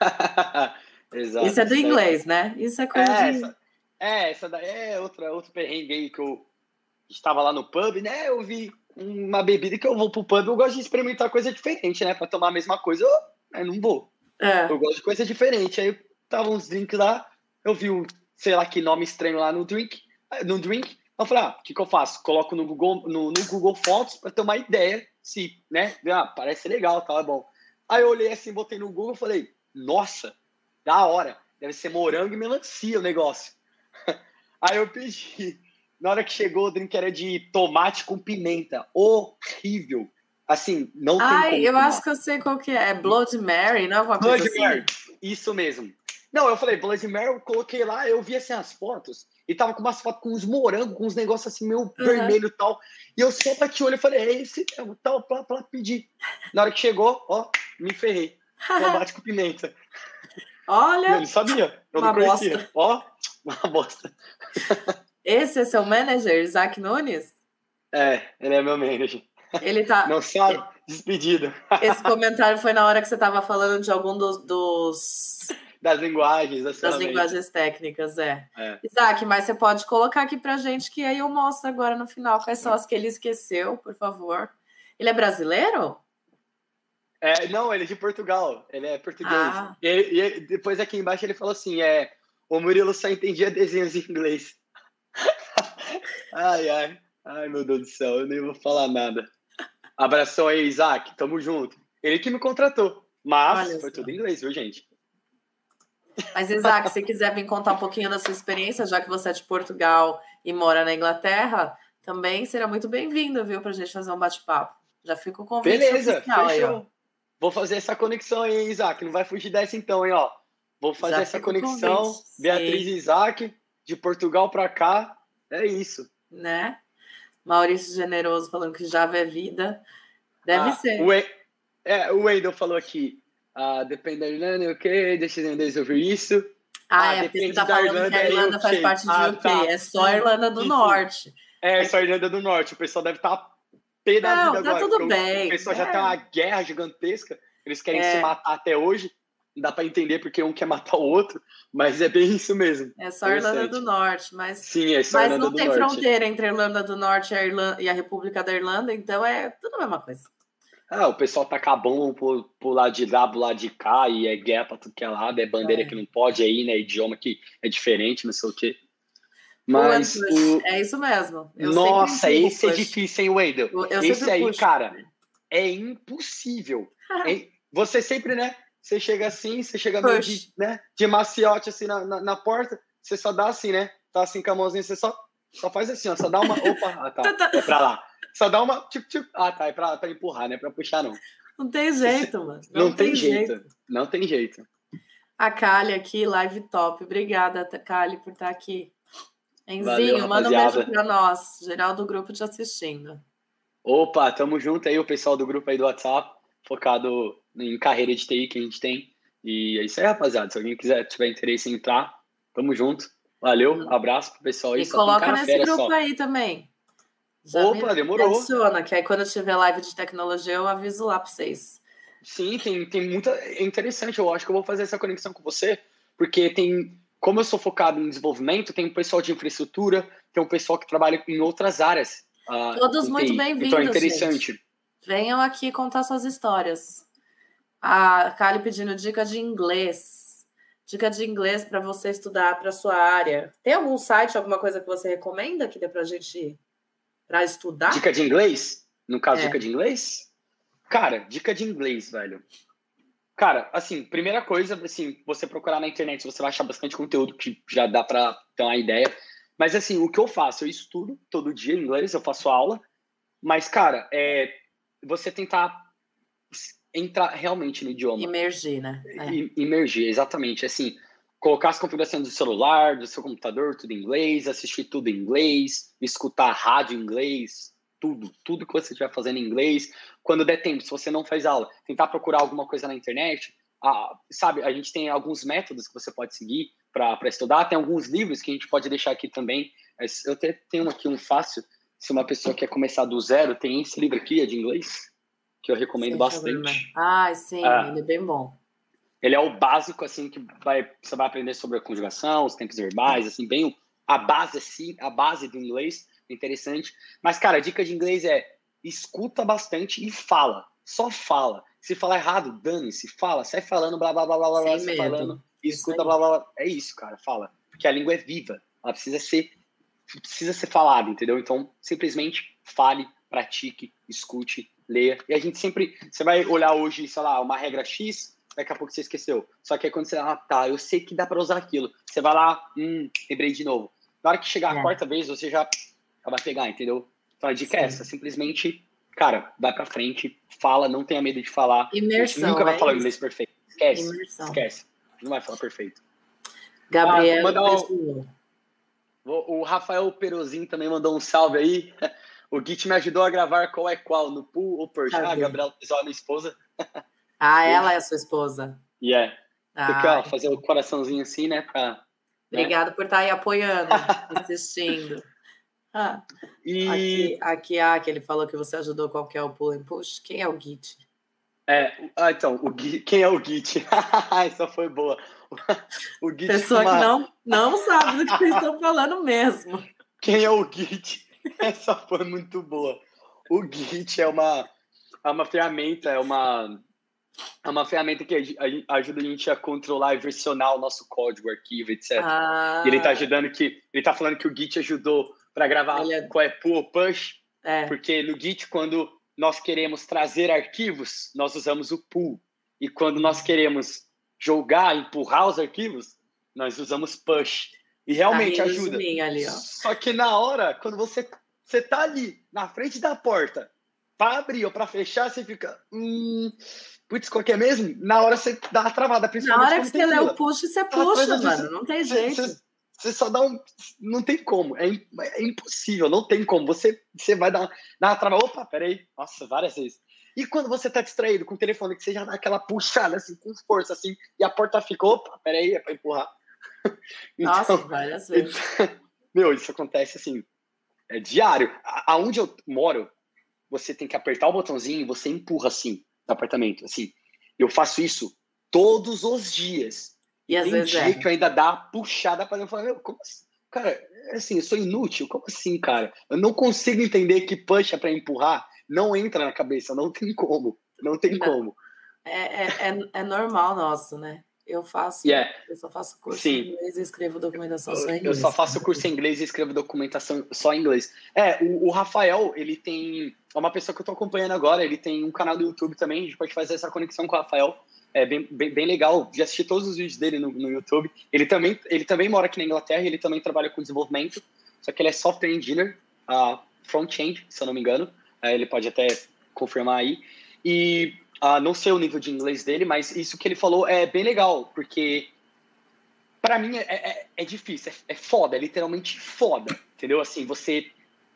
Exato. Isso é do inglês, né? Isso é coisa é, de... É, essa daí é outra, outro perrengue aí que eu estava lá no pub, né? Eu vi uma bebida que eu vou pro pub, eu gosto de experimentar coisa diferente, né? Para tomar a mesma coisa, eu, eu não vou. É. Eu gosto de coisa diferente. Aí tava uns drinks lá, eu vi um, sei lá que nome estranho lá no drink, no drink. Eu falei, ah, o que, que eu faço? Coloco no Google, no, no Google Fotos para ter uma ideia se, né? Ah, parece legal, tá é bom. Aí eu olhei assim, botei no Google e falei, nossa, da hora, deve ser morango e melancia o negócio. Aí eu pedi. Na hora que chegou, o drink era de tomate com pimenta. Horrível. Assim, não tem Ai, eu tomar. acho que eu sei qual que é. É Blood Mary, não é Blood coisa Mary. Assim? Isso mesmo. Não, eu falei, Blood Mary, eu coloquei lá, eu vi assim as fotos, e tava com umas fotos com uns morangos, com uns negócios assim, meio uhum. vermelho e tal. E eu só bati o olho e falei, é esse mesmo, tal, pra, pra pedir. Na hora que chegou, ó, me ferrei. Tomate com pimenta. Olha! Eu não sabia, eu não conhecia. Bosta. Ó, uma bosta. Esse é seu manager, Isaac Nunes? É, ele é meu manager. Ele tá. Não sabe? Despedido. Esse comentário foi na hora que você estava falando de algum dos. dos... Das linguagens, das, das linguagens técnicas, é. é. Isaac, mas você pode colocar aqui pra gente que aí eu mostro agora no final quais são as que ele esqueceu, por favor. Ele é brasileiro? É, não, ele é de Portugal. Ele é português. Ah. E, e, depois aqui embaixo ele falou assim: é, o Murilo só entendia desenhos em inglês. ai, ai. Ai, meu Deus do céu, eu nem vou falar nada. Abração aí, Isaac. Tamo junto. Ele que me contratou. Mas Olha foi tudo em inglês, viu, gente? Mas, Isaac, se quiser vir contar um pouquinho da sua experiência, já que você é de Portugal e mora na Inglaterra, também será muito bem-vindo, viu, pra gente fazer um bate-papo. Já fica o convite. Beleza, fechou. Aí, Vou fazer essa conexão aí, Isaac. Não vai fugir dessa então, hein, ó. Vou fazer já essa conexão. Beatriz e Isaac, de Portugal para cá. É isso. Né? Maurício Generoso falando que Java é vida. Deve ah, ser. O, é, o Wendel falou aqui. Ah, depende da Irlanda, ok? Deixa eu ouvir isso. Ah, ah é, porque você tá falando Irlanda, que a Irlanda faz parte ah, de UK. Tá. É só a Irlanda do isso. Norte. É, é só a Irlanda do Norte. O pessoal deve estar tá pé da vida tá agora. tudo bem. O pessoal é. já tem uma guerra gigantesca. Eles querem é. se matar até hoje dá para entender porque um quer matar o outro, mas é bem isso mesmo. É só a Irlanda do Norte, mas, Sim, é só mas Irlanda não tem Norte. fronteira entre a Irlanda do Norte e a, Irlanda, e a República da Irlanda, então é tudo a mesma coisa. Ah, o pessoal tá acabando por, por lado de lá, pro lado de cá, e é guerra pra tudo que é lado, é bandeira é. que não pode aí, né? Idioma que é diferente, não sei o quê. Mas. O... É isso mesmo. Eu Nossa, esse é difícil, hein, Wendel? Esse aí, puxo. cara, é impossível. é... Você sempre, né? Você chega assim, você chega meio de, né, de maciote assim na, na, na, porta, você só dá assim, né? Tá assim com a mãozinha, você só, só faz assim, ó, só dá uma. Opa, ah, tá, tá, tá. é pra lá. Só dá uma. Tipo, tipo, ah, tá, é pra, pra empurrar, né? Pra puxar, não. Não tem jeito, mano. Não, não tem, tem jeito. jeito. Não tem jeito. A Kali aqui, live top. Obrigada, Kali, por estar aqui. Enzinho, manda um beijo pra nós. Geral do grupo te assistindo. Opa, tamo junto aí, o pessoal do grupo aí do WhatsApp, focado em carreira de TI que a gente tem. E é isso aí, rapaziada. Se alguém quiser, tiver interesse em entrar, tamo junto. Valeu, abraço pro pessoal aí. E coloca nesse grupo só. aí também. Já Opa, demorou. adiciona, que aí quando eu tiver live de tecnologia, eu aviso lá pra vocês. Sim, tem, tem muita. É interessante, eu acho que eu vou fazer essa conexão com você, porque tem. Como eu sou focado em desenvolvimento, tem um pessoal de infraestrutura, tem um pessoal que trabalha em outras áreas. Uh, Todos muito bem-vindos. Então é interessante. Gente. Venham aqui contar suas histórias. A Kali pedindo dica de inglês. Dica de inglês para você estudar para sua área. Tem algum site, alguma coisa que você recomenda que dê para a gente para estudar? Dica de inglês? No caso, é. dica de inglês? Cara, dica de inglês, velho. Cara, assim, primeira coisa, assim, você procurar na internet, você vai achar bastante conteúdo que já dá para ter uma ideia. Mas assim, o que eu faço? Eu estudo todo dia inglês, eu faço aula. Mas, cara, é você tentar entrar realmente no idioma. Imergir, né? É. Imergir, exatamente. Assim, colocar as configurações do celular, do seu computador, tudo em inglês, assistir tudo em inglês, escutar rádio em inglês, tudo, tudo que você estiver fazendo em inglês. Quando der tempo, se você não faz aula, tentar procurar alguma coisa na internet, a, sabe, a gente tem alguns métodos que você pode seguir para estudar, tem alguns livros que a gente pode deixar aqui também. Eu até tenho aqui um fácil, se uma pessoa quer começar do zero, tem esse livro aqui, é de inglês, que eu recomendo bastante. Ah, sim, ah, ele é bem bom. Ele é o básico, assim, que vai, você vai aprender sobre a conjugação, os tempos verbais, assim, bem a base, assim, a base do inglês, interessante. Mas, cara, a dica de inglês é escuta bastante e fala. Só fala. Se falar errado, dane-se, fala, sai falando, blá, blá, blá, blá, blá, sai falando, escuta, blá, blá, blá. É isso, cara, fala. Porque a língua é viva, ela precisa ser, precisa ser falada, entendeu? Então, simplesmente fale, pratique, escute, leia. E a gente sempre, você vai olhar hoje, sei lá, uma regra X, daqui a pouco você esqueceu. Só que aí quando você, ah, tá, eu sei que dá para usar aquilo. Você vai lá, hum, lembrei de novo. Na hora que chegar é. a quarta vez, você já, já vai pegar, entendeu? Então a dica é Sim. é essa, simplesmente, cara, vai pra frente, fala, não tenha medo de falar. Imersão. Nunca vai é falar inglês perfeito. Esquece. Imersão. Esquece. Não vai falar perfeito. Gabriel. Ah, o Rafael Perozinho também mandou um salve aí. O Git me ajudou a gravar qual é qual, no pool ou por Ah, Gabriel Pessoal, minha esposa. Ah, ela é sua esposa. E yeah. é. Porque, ó, fazer o coraçãozinho assim, né? Pra, né? Obrigada né? por estar tá aí apoiando, assistindo. Ah, e... Aqui, aqui, ah, que ele falou que você ajudou qual que é o pull and push. Quem é o Git? É, ah, então, o Git, quem é o Git? Essa foi boa. O Git Pessoa uma... que não, não sabe do que vocês estão falando mesmo. Quem é o Git? Essa foi muito boa. O Git é uma, é uma ferramenta, é uma é uma ferramenta que ajuda a gente a controlar e versionar o nosso código, arquivo, etc. Ah. E ele está ajudando que ele está falando que o Git ajudou para gravar qual é pull ou push, é. porque no Git quando nós queremos trazer arquivos, nós usamos o pull. E quando nós queremos jogar, empurrar os arquivos, nós usamos push. E realmente tá ajuda. Ali, Só que na hora, quando você você tá ali na frente da porta para abrir ou para fechar, você fica, hum, putz, qual que é mesmo? Na hora você dá uma travada, principalmente. Na hora que você lê o push, você puxa, mano. Não tem jeito. Você, você, só dá um. Não tem como. É, é impossível, não tem como. Você, você vai dar, dar uma travada. Opa, peraí. Nossa, várias vezes. E quando você tá distraído com o telefone, que você já dá aquela puxada assim, com força, assim, e a porta fica, opa, peraí, é pra empurrar. então, Nossa, várias vezes. Então, meu, isso acontece assim, é diário. Aonde eu moro, você tem que apertar o botãozinho e você empurra assim no apartamento. Assim, eu faço isso todos os dias. E às Tem vezes dia é. que eu ainda dá puxada para eu falar, meu, como assim? Cara, é assim, eu sou inútil? Como assim, cara? Eu não consigo entender que puxa para empurrar não entra na cabeça, não tem como. Não tem não. como. É, é, é, é normal nosso, né? Eu faço, yeah. eu só faço curso Sim. em inglês e escrevo documentação só em inglês. Eu só faço curso em inglês e escrevo documentação só em inglês. É, o, o Rafael, ele tem. É uma pessoa que eu tô acompanhando agora, ele tem um canal do YouTube também, a gente pode fazer essa conexão com o Rafael. É bem, bem, bem legal. Já assisti todos os vídeos dele no, no YouTube. Ele também, ele também mora aqui na Inglaterra e ele também trabalha com desenvolvimento. Só que ele é software engineer, uh, front-end, se eu não me engano. Uh, ele pode até confirmar aí. E Uh, não sei o nível de inglês dele, mas isso que ele falou é bem legal, porque para mim é, é, é difícil, é, é, foda, é literalmente foda, entendeu? Assim, você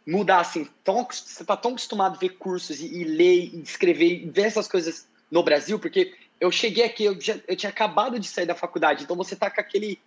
mudar assim, tão, você tá tão acostumado a ver cursos e, e ler e escrever e ver essas coisas no Brasil, porque eu cheguei aqui, eu, já, eu tinha acabado de sair da faculdade, então você tá com aquele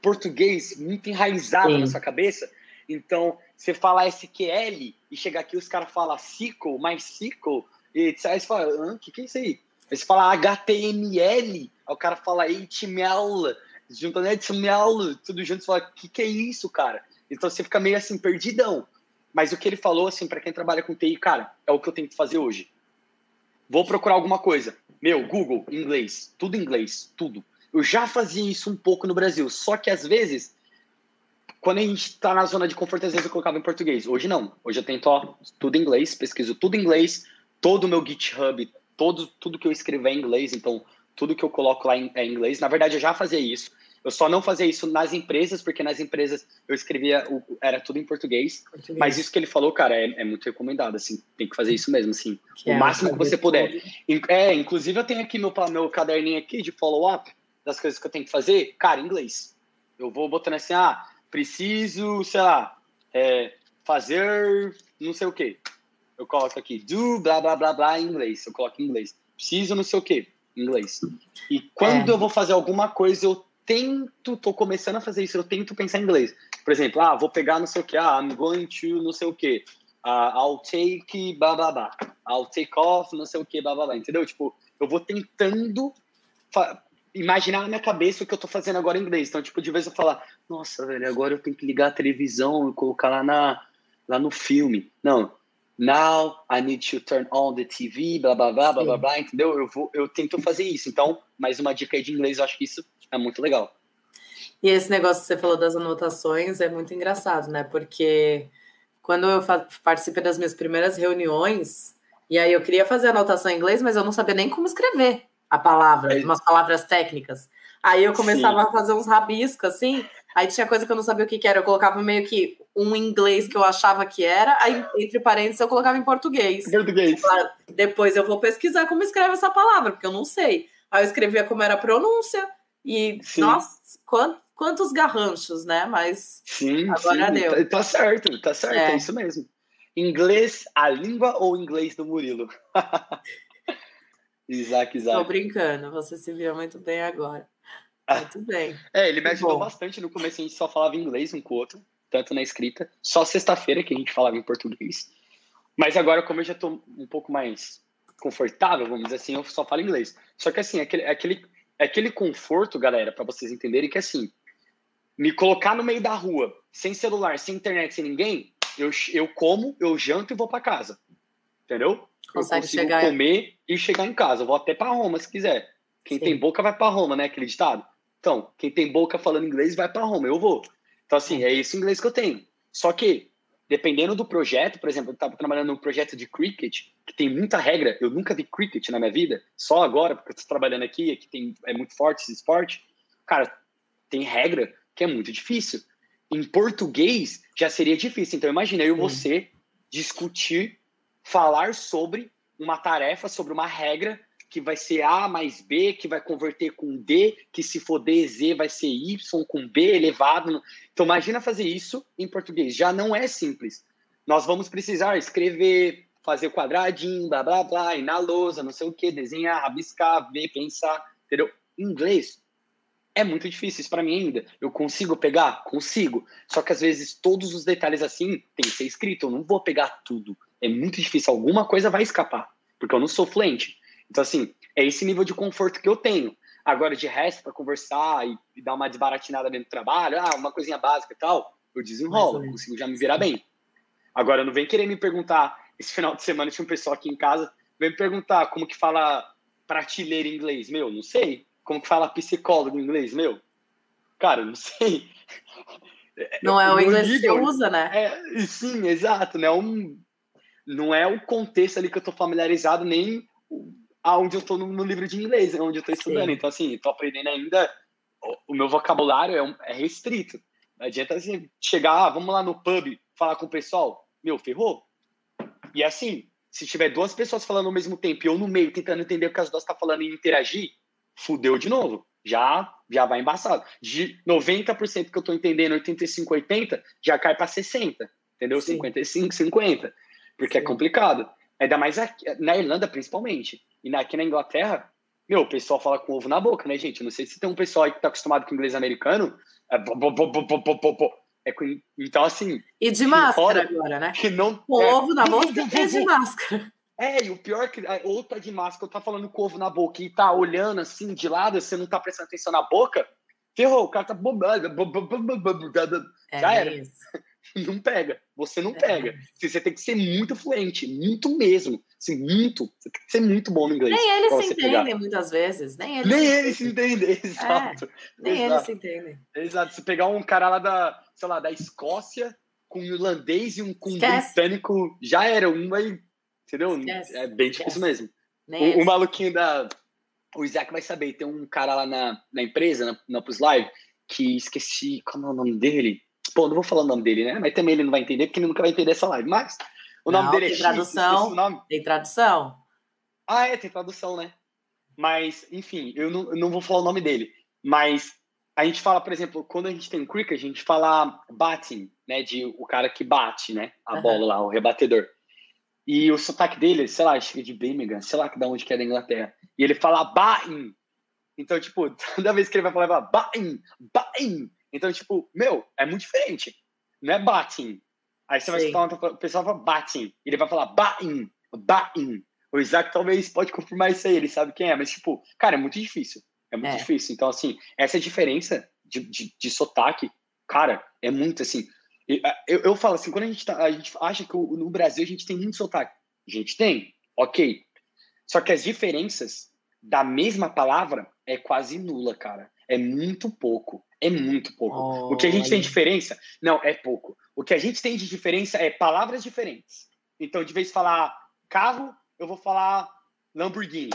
português muito enraizado Sim. na sua cabeça, então você fala SQL e chega aqui os caras falam SQL, mais SQL, e aí você fala, o que, que é isso aí? Aí você fala HTML, aí o cara fala HTML, juntando HTML, tudo junto, você fala, o que, que é isso, cara? Então você fica meio assim, perdidão. Mas o que ele falou, assim, para quem trabalha com TI, cara, é o que eu tenho que fazer hoje. Vou procurar alguma coisa. Meu, Google, inglês, tudo inglês, tudo. Eu já fazia isso um pouco no Brasil, só que às vezes, quando a gente tá na zona de conforto, às vezes eu colocava em português. Hoje não. Hoje eu tento, ó, tudo inglês, pesquiso tudo inglês, todo o meu GitHub, todo, tudo que eu escrevo é em inglês, então tudo que eu coloco lá é em inglês. Na verdade, eu já fazia isso. Eu só não fazia isso nas empresas, porque nas empresas eu escrevia, era tudo em português. português. Mas isso que ele falou, cara, é, é, muito recomendado, assim, tem que fazer isso mesmo, assim, que o é, máximo que você puder. É, inclusive eu tenho aqui meu, meu caderninho aqui de follow-up das coisas que eu tenho que fazer, cara, em inglês. Eu vou botando assim, ah, preciso, sei lá, é, fazer não sei o quê eu coloco aqui do blá blá blá blá em inglês, eu coloco em inglês. Preciso não sei o quê. inglês. E quando é. eu vou fazer alguma coisa, eu tento, tô começando a fazer isso, eu tento pensar em inglês. Por exemplo, ah, vou pegar não sei o que, ah, I'm going to não sei o que, uh, I'll take blá blá blá, I'll take off não sei o que, blá blá blá, entendeu? Tipo, eu vou tentando imaginar na minha cabeça o que eu tô fazendo agora em inglês. Então, tipo, de vez eu falar, nossa, velho, agora eu tenho que ligar a televisão e colocar lá, na, lá no filme. Não, now I need to turn on the TV, blá blá blá, blá blá blá, entendeu? Eu, vou, eu tento fazer isso. Então, mais uma dica aí de inglês, eu acho que isso é muito legal. E esse negócio que você falou das anotações é muito engraçado, né? Porque quando eu participei das minhas primeiras reuniões, e aí eu queria fazer anotação em inglês, mas eu não sabia nem como escrever a palavra, é. umas palavras técnicas. Aí eu começava Sim. a fazer uns rabiscos, assim, aí tinha coisa que eu não sabia o que, que era, eu colocava meio que um inglês que eu achava que era, aí entre parênteses eu colocava em português. Português. Depois eu vou pesquisar como escreve essa palavra, porque eu não sei. Aí eu escrevia como era a pronúncia, e, sim. nossa, quantos, quantos garranchos, né? Mas sim, agora sim. deu. Tá, tá certo, tá certo, é. é isso mesmo. Inglês, a língua ou inglês do Murilo? Isaac, Isaac. Tô brincando, você se viu muito bem agora. Ah. Muito bem. É, ele me ajudou bastante. No começo a gente só falava inglês um com o outro, tanto na escrita. Só sexta-feira que a gente falava em português. Mas agora, como eu já tô um pouco mais confortável, vamos dizer assim, eu só falo inglês. Só que assim, aquele, aquele é aquele conforto, galera, para vocês entenderem que assim, me colocar no meio da rua, sem celular, sem internet, sem ninguém, eu, eu como, eu janto e vou para casa. Entendeu? Consegue eu consigo chegar... comer e chegar em casa. Eu vou até para Roma se quiser. Quem Sim. tem boca vai para Roma, né? Aquele ditado. Então, quem tem boca falando inglês vai para Roma. Eu vou. Então, assim, é esse inglês que eu tenho. Só que, dependendo do projeto, por exemplo, eu estava trabalhando num projeto de cricket, que tem muita regra. Eu nunca vi cricket na minha vida, só agora, porque eu estou trabalhando aqui, aqui tem, é muito forte esse esporte. Cara, tem regra que é muito difícil. Em português já seria difícil. Então, imagina eu você discutir falar sobre uma tarefa, sobre uma regra que vai ser A mais B, que vai converter com D, que se for D, Z vai ser Y com B elevado. Então, imagina fazer isso em português. Já não é simples. Nós vamos precisar escrever, fazer quadradinho, blá, blá, blá, ir na lousa, não sei o que, desenhar, rabiscar, ver, pensar, entendeu? Em inglês é muito difícil isso para mim ainda. Eu consigo pegar? Consigo. Só que às vezes todos os detalhes assim tem que ser escrito. Eu não vou pegar tudo é muito difícil. Alguma coisa vai escapar, porque eu não sou fluente. Então, assim, é esse nível de conforto que eu tenho. Agora, de resto, para conversar e, e, dar uma desbaratinada dentro do trabalho, ah, uma coisinha básica e tal, eu desenrolo, consigo já me virar bem. Agora, não vem querer me perguntar, esse final de semana tinha um pessoal aqui em casa, vem me perguntar como que fala prateleira em inglês. Meu, não sei. Como que fala psicólogo em inglês? Meu, cara, não sei. Não é o inglês nível, que usa, né? É, sim, exato, né? Um, não é o contexto ali que eu estou familiarizado, nem aonde eu estou no, no, livro de inglês, onde eu estou estudando. Sim. Então, assim, estou aprendendo ainda, o, o meu vocabulário é, um, é, restrito. Não adianta assim, chegar, ah, vamos lá no pub, falar com o pessoal, meu, ferrou. E assim, se tiver duas pessoas falando ao mesmo tempo e eu no meio tentando entender o que as duas estão tá falando e interagir, fudeu de novo. Já, já vai embaçado. De 90% que eu estou entendendo, 85, 80, já cai para 60, entendeu? Sim. 55, 50 porque é Sim. é complicado. Ainda mais aqui, na Irlanda, principalmente. E aqui na Inglaterra, meu, o pessoal fala com ovo na boca, né, gente? Não sei se tem um pessoal aí que tá acostumado com inglês americano. É, é com, então, assim. E de máscara agora, né? Que não, com é, ovo na boca e de máscara. É, e o pior é que ou tá de máscara, ou tá falando com ovo na boca e tá olhando assim de lado, você não tá prestando atenção na boca, ferrou, o cara tá bobando. É Já era. Isso. não pega. Você não é. pega. Você tem que ser muito fluente, muito mesmo. Assim, muito. Você tem que ser muito bom no inglês. Nem eles se entendem pegar. muitas vezes. Nem eles, nem se, eles se entendem, exato. É, nem exato. eles se entendem. Exato. Se pegar um cara lá da, sei lá, da Escócia com um irlandês e um com um britânico, já era. Um vai. Entendeu? Esquece. É bem difícil mesmo. O, o, maluquinho da. O Isaac vai saber, tem um cara lá na, na empresa, na, na Plus Live, que esqueci. Como é o nome dele? Pô, não vou falar o nome dele, né? Mas também ele não vai entender, porque ele nunca vai entender essa live. Mas o nome não, dele tem é tradução, X, nome. Tem tradução. Ah, é, tem tradução, né? Mas, enfim, eu não, eu não vou falar o nome dele. Mas a gente fala, por exemplo, quando a gente tem um cricket, a gente fala batting, né? De o cara que bate, né? A uhum. bola lá, o rebatedor. e o sotaque dele, sei lá, que é de Birmingham, sei lá de onde que é da Inglaterra. E ele fala Bain. Então, tipo, toda vez que ele vai falar, ele Bain, Bain. Então, tipo, meu, é muito diferente. Não é Batin. Aí você Sim. vai escutar o pessoal fala Batin. Ele vai falar Bain, Bain. O Isaac talvez pode confirmar isso aí, ele sabe quem é, mas, tipo, cara, é muito difícil. É muito é. difícil. Então, assim, essa diferença de, de, de sotaque, cara, é muito assim. Eu, eu falo assim, quando a gente, tá, a gente acha que no Brasil a gente tem muito sotaque. A gente tem, ok. Só que as diferenças da mesma palavra é quase nula, cara. É muito pouco. É muito pouco. Oh, o que a gente tem de diferença, não, é pouco. O que a gente tem de diferença é palavras diferentes. Então, de vez de falar carro, eu vou falar Lamborghini.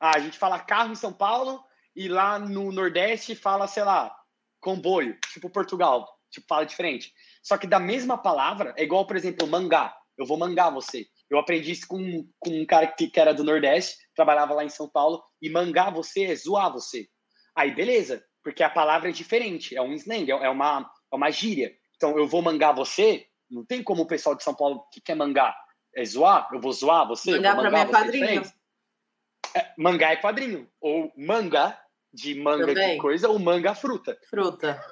Ah, a gente fala carro em São Paulo e lá no Nordeste fala, sei lá, comboio, tipo Portugal, tipo fala diferente. Só que da mesma palavra, é igual, por exemplo, mangá. Eu vou mangar você. Eu aprendi isso com, com um cara que, que era do Nordeste, trabalhava lá em São Paulo, e mangar você é zoar você. Aí, beleza, porque a palavra é diferente, é um slang, é uma, é uma gíria. Então, eu vou mangar você, não tem como o pessoal de São Paulo que quer mangar é zoar, eu vou zoar você. Mangar para mim é quadrinho. É, mangá é quadrinho. Ou manga, de manga Também. de coisa, ou manga fruta. Fruta.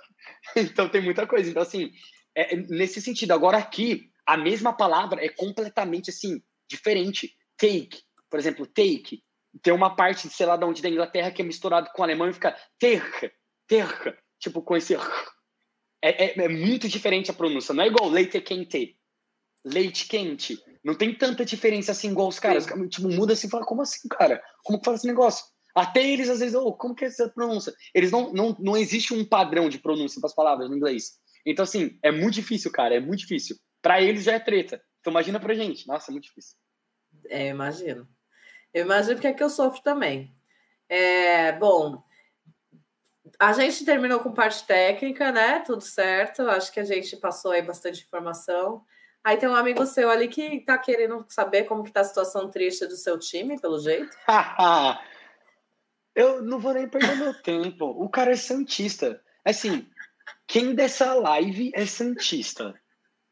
então tem muita coisa. Então, assim, é, nesse sentido. Agora aqui, a mesma palavra é completamente assim, diferente. Take, por exemplo, take. Tem uma parte, sei lá, de onde da Inglaterra que é misturado com o alemão e fica terra, terra, tipo com esse. É, é, é, muito diferente a pronúncia. Não é igual leite quente. Leite quente. Não tem tanta diferença assim igual os caras. Sim. Tipo, muda assim e fala, como assim, cara? Como que fala esse negócio? Até eles, às vezes, oh, como que é essa pronúncia? Eles não, não, não existe um padrão de pronúncia para as palavras no inglês. Então, assim, é muito difícil, cara, é muito difícil. Para eles já é treta. Então, imagina pra gente. Nossa, é muito difícil. É, imagino. Eu imagino porque é que eu sofro também. É, bom, a gente terminou com parte técnica, né? Tudo certo. Acho que a gente passou aí bastante informação. Aí tem um amigo seu ali que tá querendo saber como que tá a situação triste do seu time, pelo jeito. eu não vou nem perder meu tempo. O cara é santista. Assim, quem dessa live é Santista?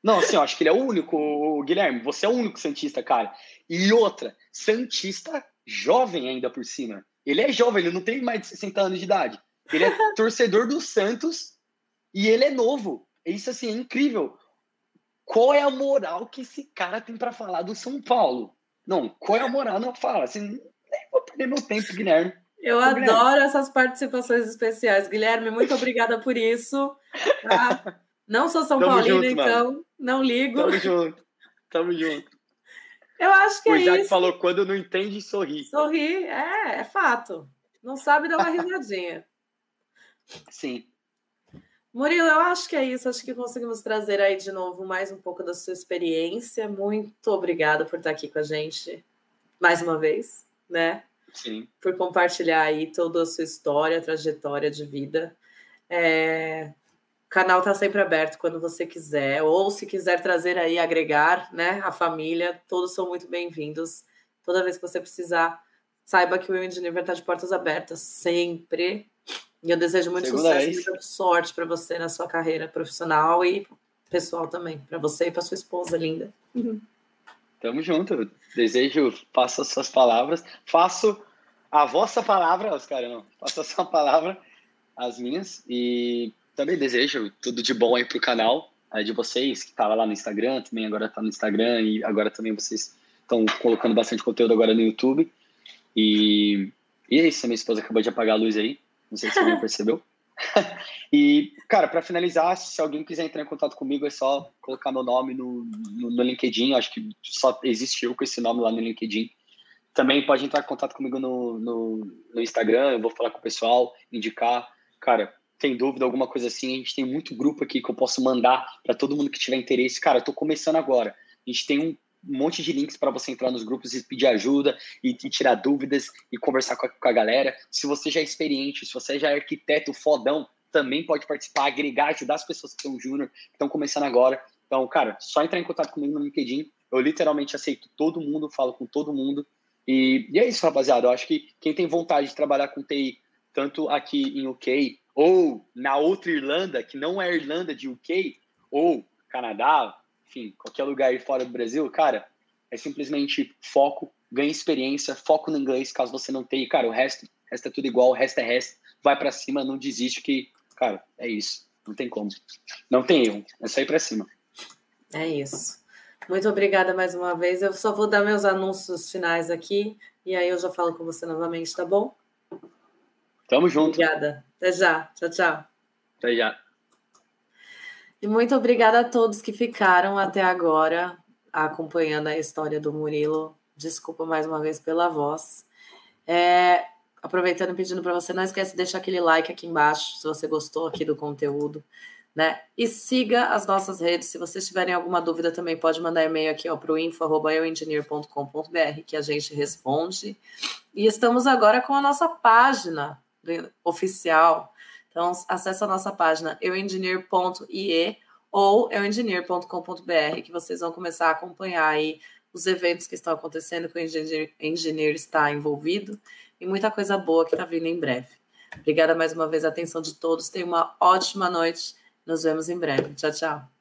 Não, assim, eu acho que ele é o único, Guilherme. Você é o único Santista, cara. E outra, Santista jovem ainda por cima. Ele é jovem, ele não tem mais de 60 anos de idade. Ele é torcedor do Santos e ele é novo. Isso, assim, é incrível. Qual é a moral que esse cara tem para falar do São Paulo? Não, qual é a moral? Não fala. Assim, nem vou perder meu tempo, Guilherme. Eu Ô, adoro Guilherme. essas participações especiais. Guilherme, muito obrigada por isso. Tá? Não sou São Tamo Paulina, junto, então mano. não ligo. Tamo junto. Tamo junto. Eu acho que o é Isaac isso. falou, quando não entende, sorri. Sorri, é, é fato. Não sabe dar uma risadinha. Sim. Murilo, eu acho que é isso. Acho que conseguimos trazer aí de novo mais um pouco da sua experiência. Muito obrigada por estar aqui com a gente mais uma vez, né? Sim. Por compartilhar aí toda a sua história, trajetória de vida. É... O canal está sempre aberto quando você quiser, ou se quiser trazer aí, agregar, né, a família, todos são muito bem-vindos. Toda vez que você precisar, saiba que o Women Deliver está de portas abertas, sempre. E eu desejo muito Segunda sucesso e muita sorte para você na sua carreira profissional e pessoal também, para você e para sua esposa linda. Uhum. Tamo junto. Desejo, faça as suas palavras. Faço a vossa palavra, Oscar, não. Faça a sua palavra, as minhas. E também desejo tudo de bom aí pro canal de vocês, que estava lá no Instagram, também agora está no Instagram, e agora também vocês estão colocando bastante conteúdo agora no YouTube. E, e é isso, a minha esposa acabou de apagar a luz aí. Não sei se alguém percebeu. e, cara, para finalizar, se alguém quiser entrar em contato comigo, é só colocar meu nome no, no, no LinkedIn. Acho que só existe eu com esse nome lá no LinkedIn. Também pode entrar em contato comigo no, no, no Instagram, eu vou falar com o pessoal, indicar. Cara, tem dúvida, alguma coisa assim, a gente tem muito grupo aqui que eu posso mandar para todo mundo que tiver interesse. Cara, eu tô começando agora. A gente tem um monte de links para você entrar nos grupos e pedir ajuda e, e tirar dúvidas e conversar com a, com a, galera. Se você já é experiente, se você já é arquiteto fodão, também pode participar, agregar, ajudar as pessoas que são júnior, que estão começando agora. Então, cara, só entrar em contato comigo no LinkedIn. Eu literalmente aceito todo mundo, falo com todo mundo. E, e é isso, rapaziada. Eu acho que quem tem vontade de trabalhar com TI, tanto aqui em UK ou na outra Irlanda, que não é Irlanda de UK, ou Canadá, enfim, qualquer lugar fora do Brasil, cara, é simplesmente foco, ganhe experiência, foco no inglês, caso você não tenha. Cara, o resto, resto é tudo igual, o resto é resto. Vai para cima, não desiste que, cara, é isso. Não tem como. Não tem erro. É só ir para cima. É isso. Muito obrigada mais uma vez. Eu só vou dar meus anúncios finais aqui e aí eu já falo com você novamente, tá bom? Tamo junto. Obrigada. Até já. Tchau, tchau. Até já. E muito obrigada a todos que ficaram até agora acompanhando a história do Murilo. Desculpa mais uma vez pela voz. É, aproveitando e pedindo para você, não esquece de deixar aquele like aqui embaixo se você gostou aqui do conteúdo. Né? E siga as nossas redes. Se vocês tiverem alguma dúvida, também pode mandar e-mail aqui para o info.euengineer.com.br que a gente responde. E estamos agora com a nossa página oficial. Então, acesse a nossa página euengineer.ie ou euengineer.com.br que vocês vão começar a acompanhar aí os eventos que estão acontecendo, que o engineer está envolvido e muita coisa boa que está vindo em breve. Obrigada mais uma vez a atenção de todos. Tenham uma ótima noite. Nos vemos em breve. Tchau, tchau.